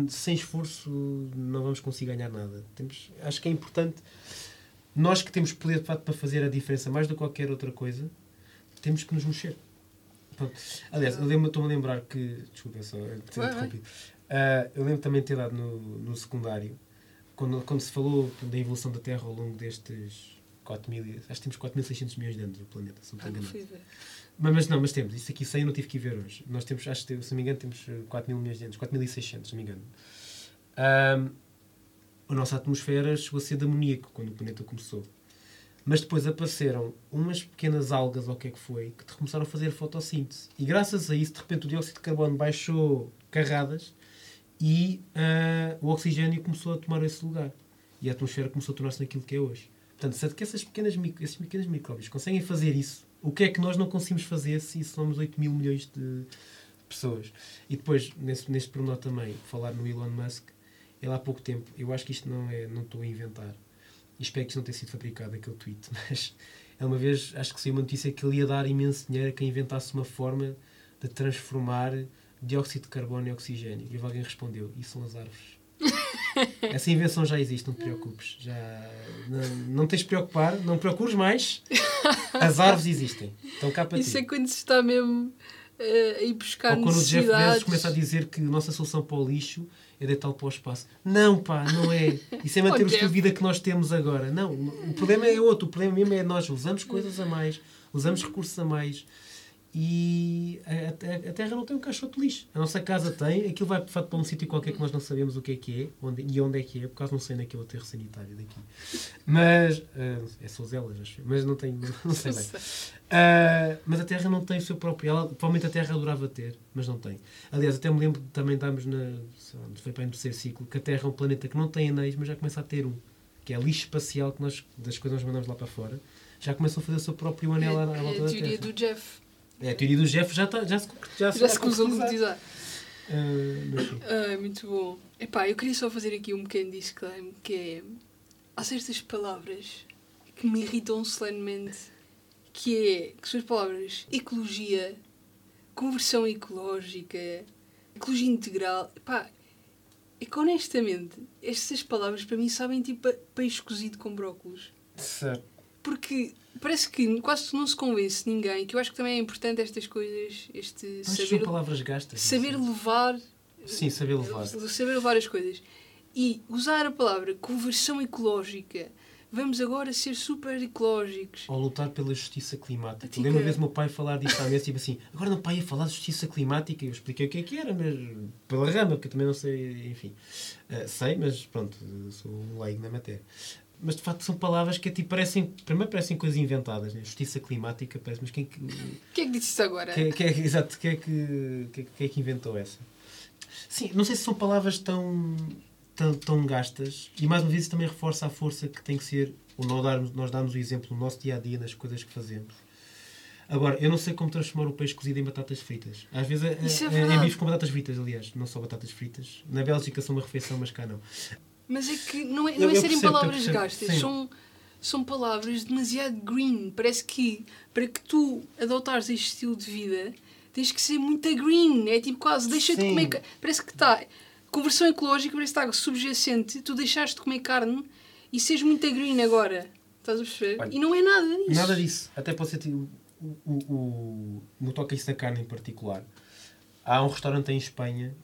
sem esforço não vamos conseguir ganhar nada. Temos, acho que é importante nós que temos poder de facto para fazer a diferença mais do que qualquer outra coisa, temos que nos mexer. Pronto. Aliás, eu estou-me a lembrar que. Desculpa, só ter interrompido. Uh, eu lembro também de ter dado no, no secundário, quando, quando se falou da evolução da Terra ao longo destes 4 mil, acho que temos 4.600 milhões de anos no planeta, se não estou enganado. Mas, mas não, mas temos, isso aqui sei eu não tive que ir ver hoje. Nós temos, acho que se não me engano, temos 4 mil milhões de anos, 4.600, se não me engano. Um, a nossa atmosfera chegou a ser de amoníaco quando o planeta começou. Mas depois apareceram umas pequenas algas, ou o que é que foi, que começaram a fazer fotossíntese. E graças a isso, de repente, o dióxido de carbono baixou carradas e uh, o oxigênio começou a tomar esse lugar. E a atmosfera começou a tornar-se naquilo que é hoje. Portanto, se é que essas pequenas, esses pequenos micróbios conseguem fazer isso, o que é que nós não conseguimos fazer se somos 8 mil milhões de pessoas? E depois, nesse, neste pormenor também, falar no Elon Musk, ele há pouco tempo, eu acho que isto não é, não estou a inventar, e espero que isto não tenha sido fabricado, aquele tweet, mas é uma vez, acho que saiu uma notícia que ele ia dar imenso dinheiro a quem inventasse uma forma de transformar dióxido de carbono e oxigênio. E alguém respondeu: Isso são as árvores. Essa invenção já existe, não te preocupes. Já, não, não tens de preocupar, não procures mais. As árvores existem. Estão cá para Isso ti. é quando se está mesmo uh, a ir buscar Ou quando o Jeff Bezos começa a dizer que a nossa solução para o lixo é deitá-lo para o espaço. Não, pá, não é. Isso é manter o estilo de vida que nós temos agora. Não, o problema é outro. O problema mesmo é nós usamos coisas a mais, usamos recursos a mais e a, a, a, Terra não tem um caixote de lixo. A nossa casa tem, aquilo vai de facto para um sítio qualquer que nós não sabemos o que é que é onde, e onde é que é, por causa não sei naquele aterro sanitário daqui. Mas, uh, é Souzelas, acho mas não tenho, não sei bem. Uh, mas a Terra não tem o seu próprio, ela, provavelmente a Terra adorava ter, mas não tem. Aliás, até me lembro, também estamos na, foi para o terceiro ciclo, que a Terra é um planeta que não tem anéis, mas já começa a ter um, que é lixo espacial que nós, das coisas nós mandamos lá para fora, já começou a fazer o seu próprio anel é, à, à volta é a teoria do Jeff é, a teoria do Jeff já, tá, já se já, já se começou a concretizar. Uh, muito bom. Epá, eu queria só fazer aqui um pequeno disclaimer, que é... Há certas palavras que me irritam solenemente, que é... Que são as palavras ecologia, conversão ecológica, ecologia integral... Epá, é que honestamente, estas palavras para mim sabem tipo peixe cozido com brócolos. Certo. Porque parece que quase não se convence ninguém, que eu acho que também é importante estas coisas, este Mas saber. São palavras gastas. Saber levar. Sim, saber levar. Saber levar as coisas. E usar a palavra conversão ecológica. Vamos agora ser super ecológicos. Ou lutar pela justiça climática. Fica... Lembro uma vez o meu pai falar disso à mesa, tipo assim, agora não pai ia falar de justiça climática. Eu expliquei o que é que era, mas pela rama, porque eu também não sei, enfim. Uh, sei, mas pronto, sou um leigo na matéria mas de facto são palavras que tipo, parecem, primeiro parecem coisas inventadas, né? justiça climática, parece, mas quem, quem é que disse isso agora? Quem, quem, exato, quem é, que, quem, é que inventou essa? Sim, não sei se são palavras tão, tão, tão gastas, e mais uma vez isso também reforça a força que tem que ser, ou nós darmos, nós darmos o exemplo no nosso dia a dia, nas coisas que fazemos. Agora, eu não sei como transformar o peixe cozido em batatas fritas. Às vezes é, é, é, é com batatas fritas, aliás, não só batatas fritas. Na Bélgica são uma refeição, mas cá não. Mas é que não é, não é serem palavras gastas, são, são palavras demasiado green. Parece que para que tu adotares este estilo de vida tens que ser muito green. É tipo quase, deixa de comer. Parece que está. Conversão ecológica parece que está subjacente. Tu deixaste de comer carne e seres muito green agora. Estás a perceber? Olha, e não é nada disso. Nada disso. Até pode ser tipo, o, o, o, no toque isso da carne em particular. Há um restaurante em Espanha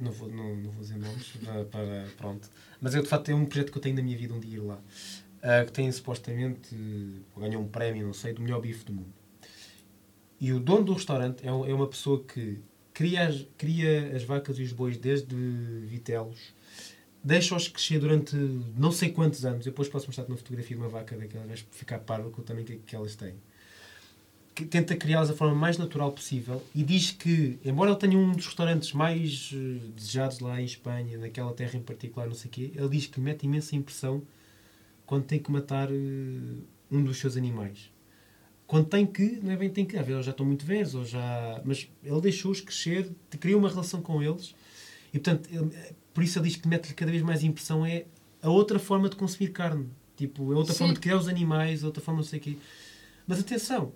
não vou, não, não vou dizer nomes, para, pronto. Mas eu, de facto, é um projeto que eu tenho na minha vida um dia ir lá. Uh, que tem supostamente, ganhou um prémio, não sei, do melhor bife do mundo. E o dono do restaurante é, é uma pessoa que cria as, cria as vacas e os bois desde vitelos, deixa-os crescer durante não sei quantos anos. Eu depois posso mostrar-te uma fotografia de uma vaca daquelas, vais ficar parvo com o tamanho que, que elas têm que tenta criá-las da forma mais natural possível e diz que, embora ele tenha um dos restaurantes mais uh, desejados lá em Espanha, naquela terra em particular, não sei o quê, ele diz que mete imensa impressão quando tem que matar uh, um dos seus animais. Quando tem que, não é bem tem que, às vezes já estão muito velhos, ou já, mas ele deixou-os crescer, criou uma relação com eles e, portanto, ele, por isso ele diz que mete-lhe cada vez mais impressão é a outra forma de consumir carne. Tipo, a outra Sim. forma de criar os animais, outra forma não sei o quê. Mas atenção,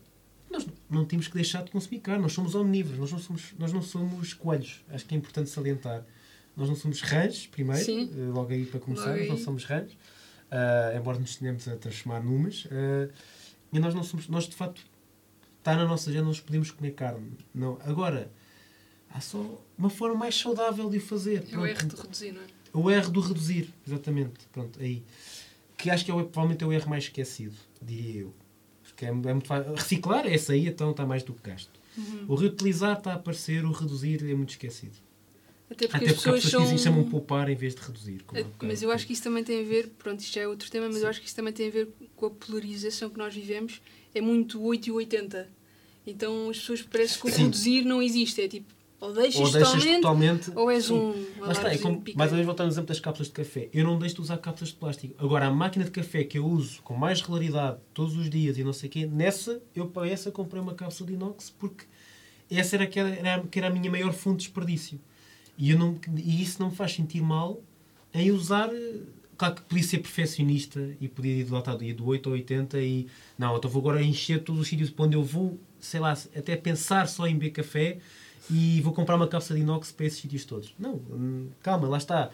nós não temos que deixar de consumir carne. Nós somos omnívoros, nós não somos, nós não somos coelhos. Acho que é importante salientar. Nós não somos rãs, primeiro, Sim. Uh, logo aí para começar, nós não somos rãs, uh, embora nos tenhamos a transformar numas. Uh, e nós não somos, nós de facto, está na nossa agenda, nós podemos comer carne. Não. Agora, há só uma forma mais saudável de o fazer. É o erro de reduzir, não é? O erro do reduzir, exatamente. Pronto, aí. Que acho que é, provavelmente é o erro mais esquecido, diria eu que é, é muito fácil. Reciclar, essa aí então está mais do que gasto. Uhum. O reutilizar está a aparecer, o reduzir é muito esquecido. Até porque, Até porque as pessoas, pessoas são... chamam poupar em vez de reduzir. É, mas eu acho que isso também tem a ver, pronto, isto já é outro tema, mas Sim. eu acho que isso também tem a ver com a polarização que nós vivemos. É muito 8 e 80. Então as pessoas parece que o reduzir não existe. É tipo, ou deixas, ou deixas totalmente, totalmente, ou és um. Mas está, é como, mais uma vez voltando ao exemplo das cápsulas de café. Eu não deixo de usar cápsulas de plástico. Agora, a máquina de café que eu uso com mais regularidade todos os dias e não sei o quê, nessa, eu para essa comprei uma cápsula de inox porque essa era que era, que era a minha maior fonte de desperdício. E, eu não, e isso não me faz sentir mal em usar. Claro que podia ser perfeccionista e podia ir do, do 8 ou 80 e. Não, então vou agora encher todos os sítios para onde eu vou, sei lá, até pensar só em beber café e vou comprar uma cápsula de inox para esses sítios todos. Não, hum, calma, lá está.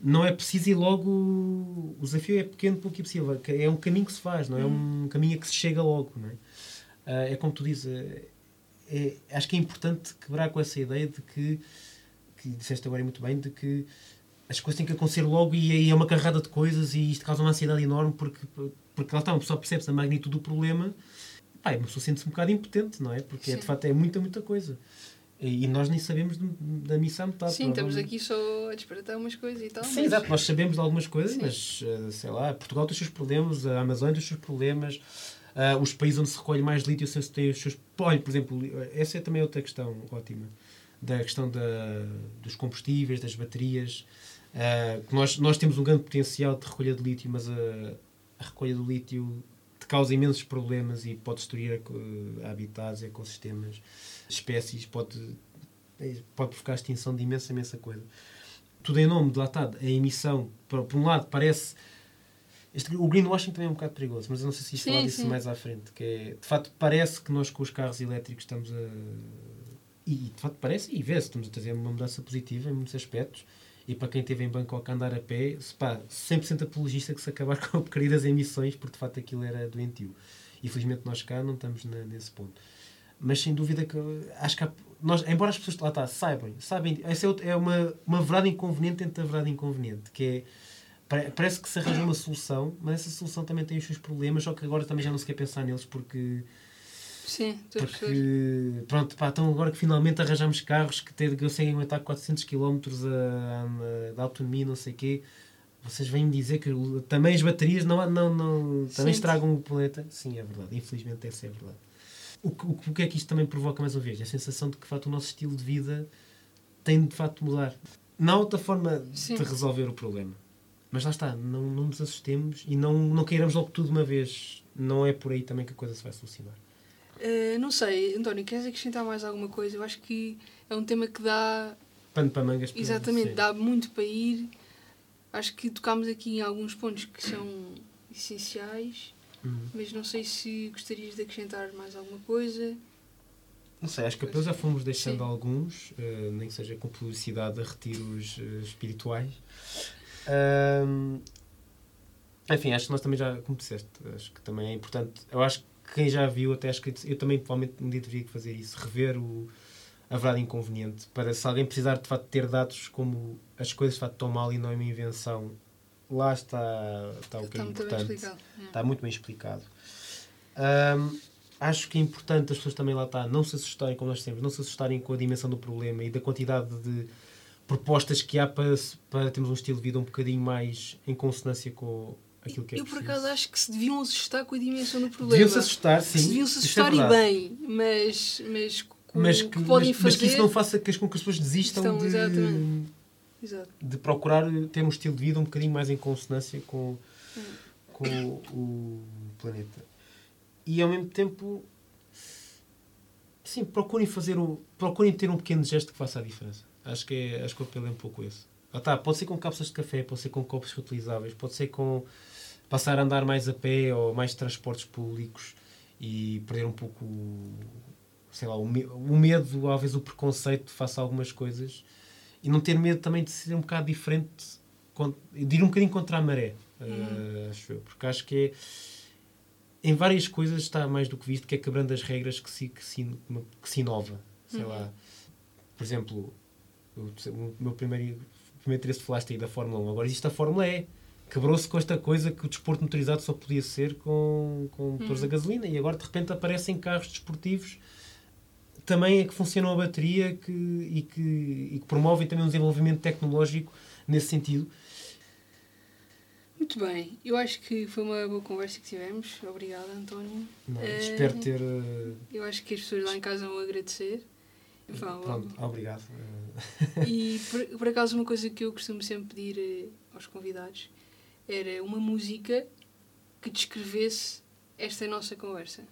Não é preciso ir logo. O desafio é pequeno pelo que é possível. É um caminho que se faz, não é um caminho a que se chega logo. Não é? Ah, é como tu dizes, é, é, acho que é importante quebrar com essa ideia de que, que disseste agora muito bem, de que as coisas têm que acontecer logo e aí é uma carrada de coisas e isto causa uma ansiedade enorme porque, porque lá está, uma pessoa percebe a magnitude do problema pá, uma pessoa sente-se um bocado impotente, não é? Porque é, de facto é muita, muita coisa. E, e nós nem sabemos de, da missão metade. Sim, estamos aqui só a disparatar umas coisas e tal. Sim, mas... exato, nós sabemos de algumas coisas, Sim. mas uh, sei lá, Portugal tem os seus problemas, a Amazônia tem os seus problemas, uh, os países onde se recolhe mais lítio têm os seus. Olha, por exemplo, essa é também outra questão ótima, da questão da, dos combustíveis, das baterias. Uh, nós, nós temos um grande potencial de recolha de lítio, mas a, a recolha do lítio causa imensos problemas e pode destruir habitats, ecossistemas, espécies, pode, pode provocar a extinção de imensa, imensa coisa. Tudo em nome de lá está, a emissão, por, por um lado, parece. Este, o greenwashing também é um bocado perigoso, mas eu não sei se isto falar disso mais à frente. Que é, de facto, parece que nós com os carros elétricos estamos a. E de facto parece, e vê-se, estamos a trazer uma mudança positiva em muitos aspectos e para quem esteve em Bangkok a andar a pé, pá, 100% apologista que se acabar com a porcaria das emissões, porque de facto aquilo era doentio. E felizmente nós cá não estamos na, nesse ponto. Mas sem dúvida que acho que há, nós, embora as pessoas lá está, saibam, sabem, essa é, é uma, uma verdade inconveniente dentro da verdade inconveniente, que é parece que se arranja uma solução, mas essa solução também tem os seus problemas, só que agora também já não se quer pensar neles porque Sim, porque, pronto, pá, então agora que finalmente arranjamos carros que, que conseguem aguentar 400 km a, de autonomia, não sei o quê, vocês vêm dizer que também as baterias não, não, não, também estragam o planeta. Sim, é verdade. Infelizmente, essa é a verdade. O, o, o que é que isto também provoca, mais uma vez? A sensação de que, de facto, o nosso estilo de vida tem, de facto, de mudar. Não há outra forma Sim. de resolver o problema. Mas lá está, não, não nos assustemos e não, não queiramos logo tudo de uma vez. Não é por aí também que a coisa se vai solucionar. Uh, não sei, António, queres acrescentar mais alguma coisa? Eu acho que é um tema que dá. Pano para mangas. Exatamente, sim. dá muito para ir. Acho que tocámos aqui em alguns pontos que são essenciais, uhum. mas não sei se gostarias de acrescentar mais alguma coisa. Não sei, acho que apenas já fomos deixando sim. alguns, uh, nem que seja com publicidade a retiros uh, espirituais. enfim, acho que nós também já, como disseste, acho que também é importante. Eu acho que quem já viu, até acho que eu também provavelmente um dia teria que fazer isso, rever o, a verdade inconveniente, para se alguém precisar de facto ter dados como as coisas de facto estão mal e não é uma invenção, lá está, está o que é está é importante. É. Está muito bem explicado. Um, acho que é importante as pessoas também lá está, não se assustarem, como nós temos, não se assustarem com a dimensão do problema e da quantidade de propostas que há para, para termos um estilo de vida um bocadinho mais em consonância com aquilo que é Eu, por acaso, acho que se deviam assustar com a dimensão do problema. Deviam-se assustar, sim. Deviam-se é assustar é e bem, mas, mas, com, mas que, que podem mas, fazer... Mas que isso não faça que, com que as pessoas desistam de, Exato. de procurar ter um estilo de vida um bocadinho mais em consonância com, hum. com o planeta. E, ao mesmo tempo, sim, procurem fazer o... Procurem ter um pequeno gesto que faça a diferença. Acho que, é, acho que o apelo é um pouco esse. Ah, tá, pode ser com cápsulas de café, pode ser com copos reutilizáveis, pode ser com passar a andar mais a pé ou mais transportes públicos e perder um pouco sei lá, o, medo, às vezes o preconceito face a algumas coisas e não ter medo também de ser um bocado diferente, de ir um bocadinho contra a maré, uhum. uh, acho eu, porque acho que é em várias coisas está mais do que visto que é quebrando as regras que se, que se, que se inova, sei uhum. lá. Por exemplo, o, o meu primeiro primeiro interesse falaste aí da Fórmula 1. Agora existe a Fórmula E. Quebrou-se com esta coisa que o desporto motorizado só podia ser com, com motores hum. a gasolina e agora de repente aparecem carros desportivos também é que funcionam a bateria que, e, que, e que promovem também um desenvolvimento tecnológico nesse sentido. Muito bem, eu acho que foi uma boa conversa que tivemos. Obrigada, António. Não, uh, espero ter. Uh... Eu acho que as pessoas lá em casa vão agradecer. Pronto, obrigado. E por, por, acaso uma coisa que eu costumo sempre pedir eh, aos convidados era uma música que descrevesse esta nossa conversa.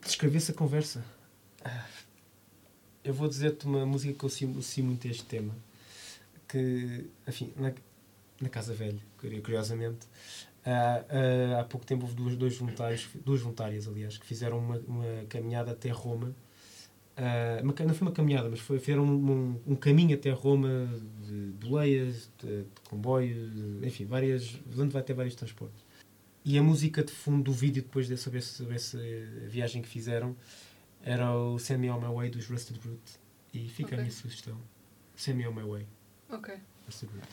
Descrevesse a conversa? Eu vou dizer-te uma música que eu associo muito este tema. Que, enfim, na, na Casa Velha, curiosamente, há, há pouco tempo houve duas, dois voluntários, duas voluntárias, aliás, que fizeram uma, uma caminhada até Roma Uh, não foi uma caminhada, mas foi, fizeram um, um, um caminho até Roma de boleias, de, de comboios, de, enfim, várias, onde vai ter vários transportes. E a música de fundo do vídeo, depois de sobre, essa eh, viagem que fizeram, era o Send Me On My Way dos Rusted Root. E fica okay. a minha sugestão. Send Me On My Way. Ok. Rusted Root.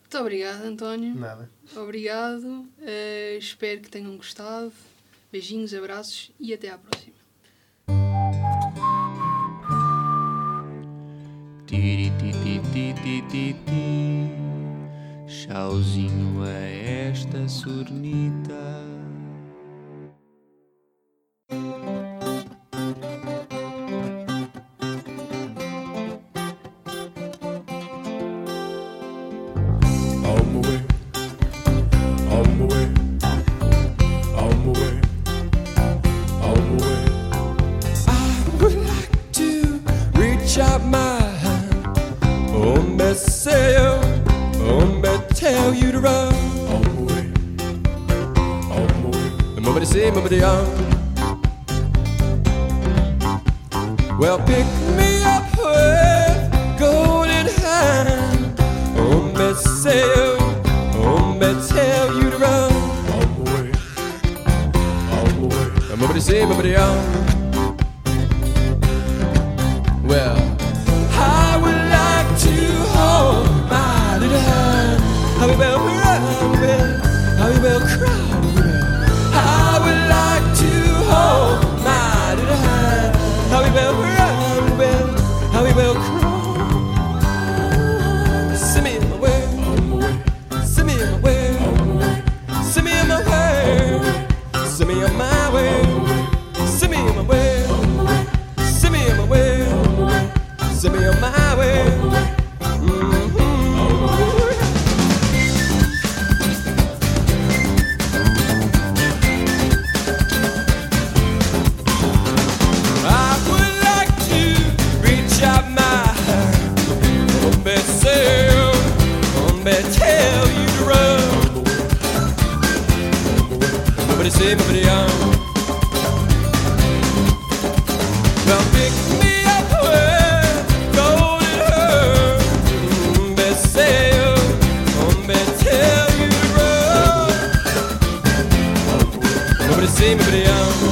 Muito obrigado, António. Nada. Obrigado. Uh, espero que tenham gostado. Beijinhos, abraços e até à próxima. Chauzinho a esta surnita. nobody save but young. Well, pick me up where golden tell you to. Nobody.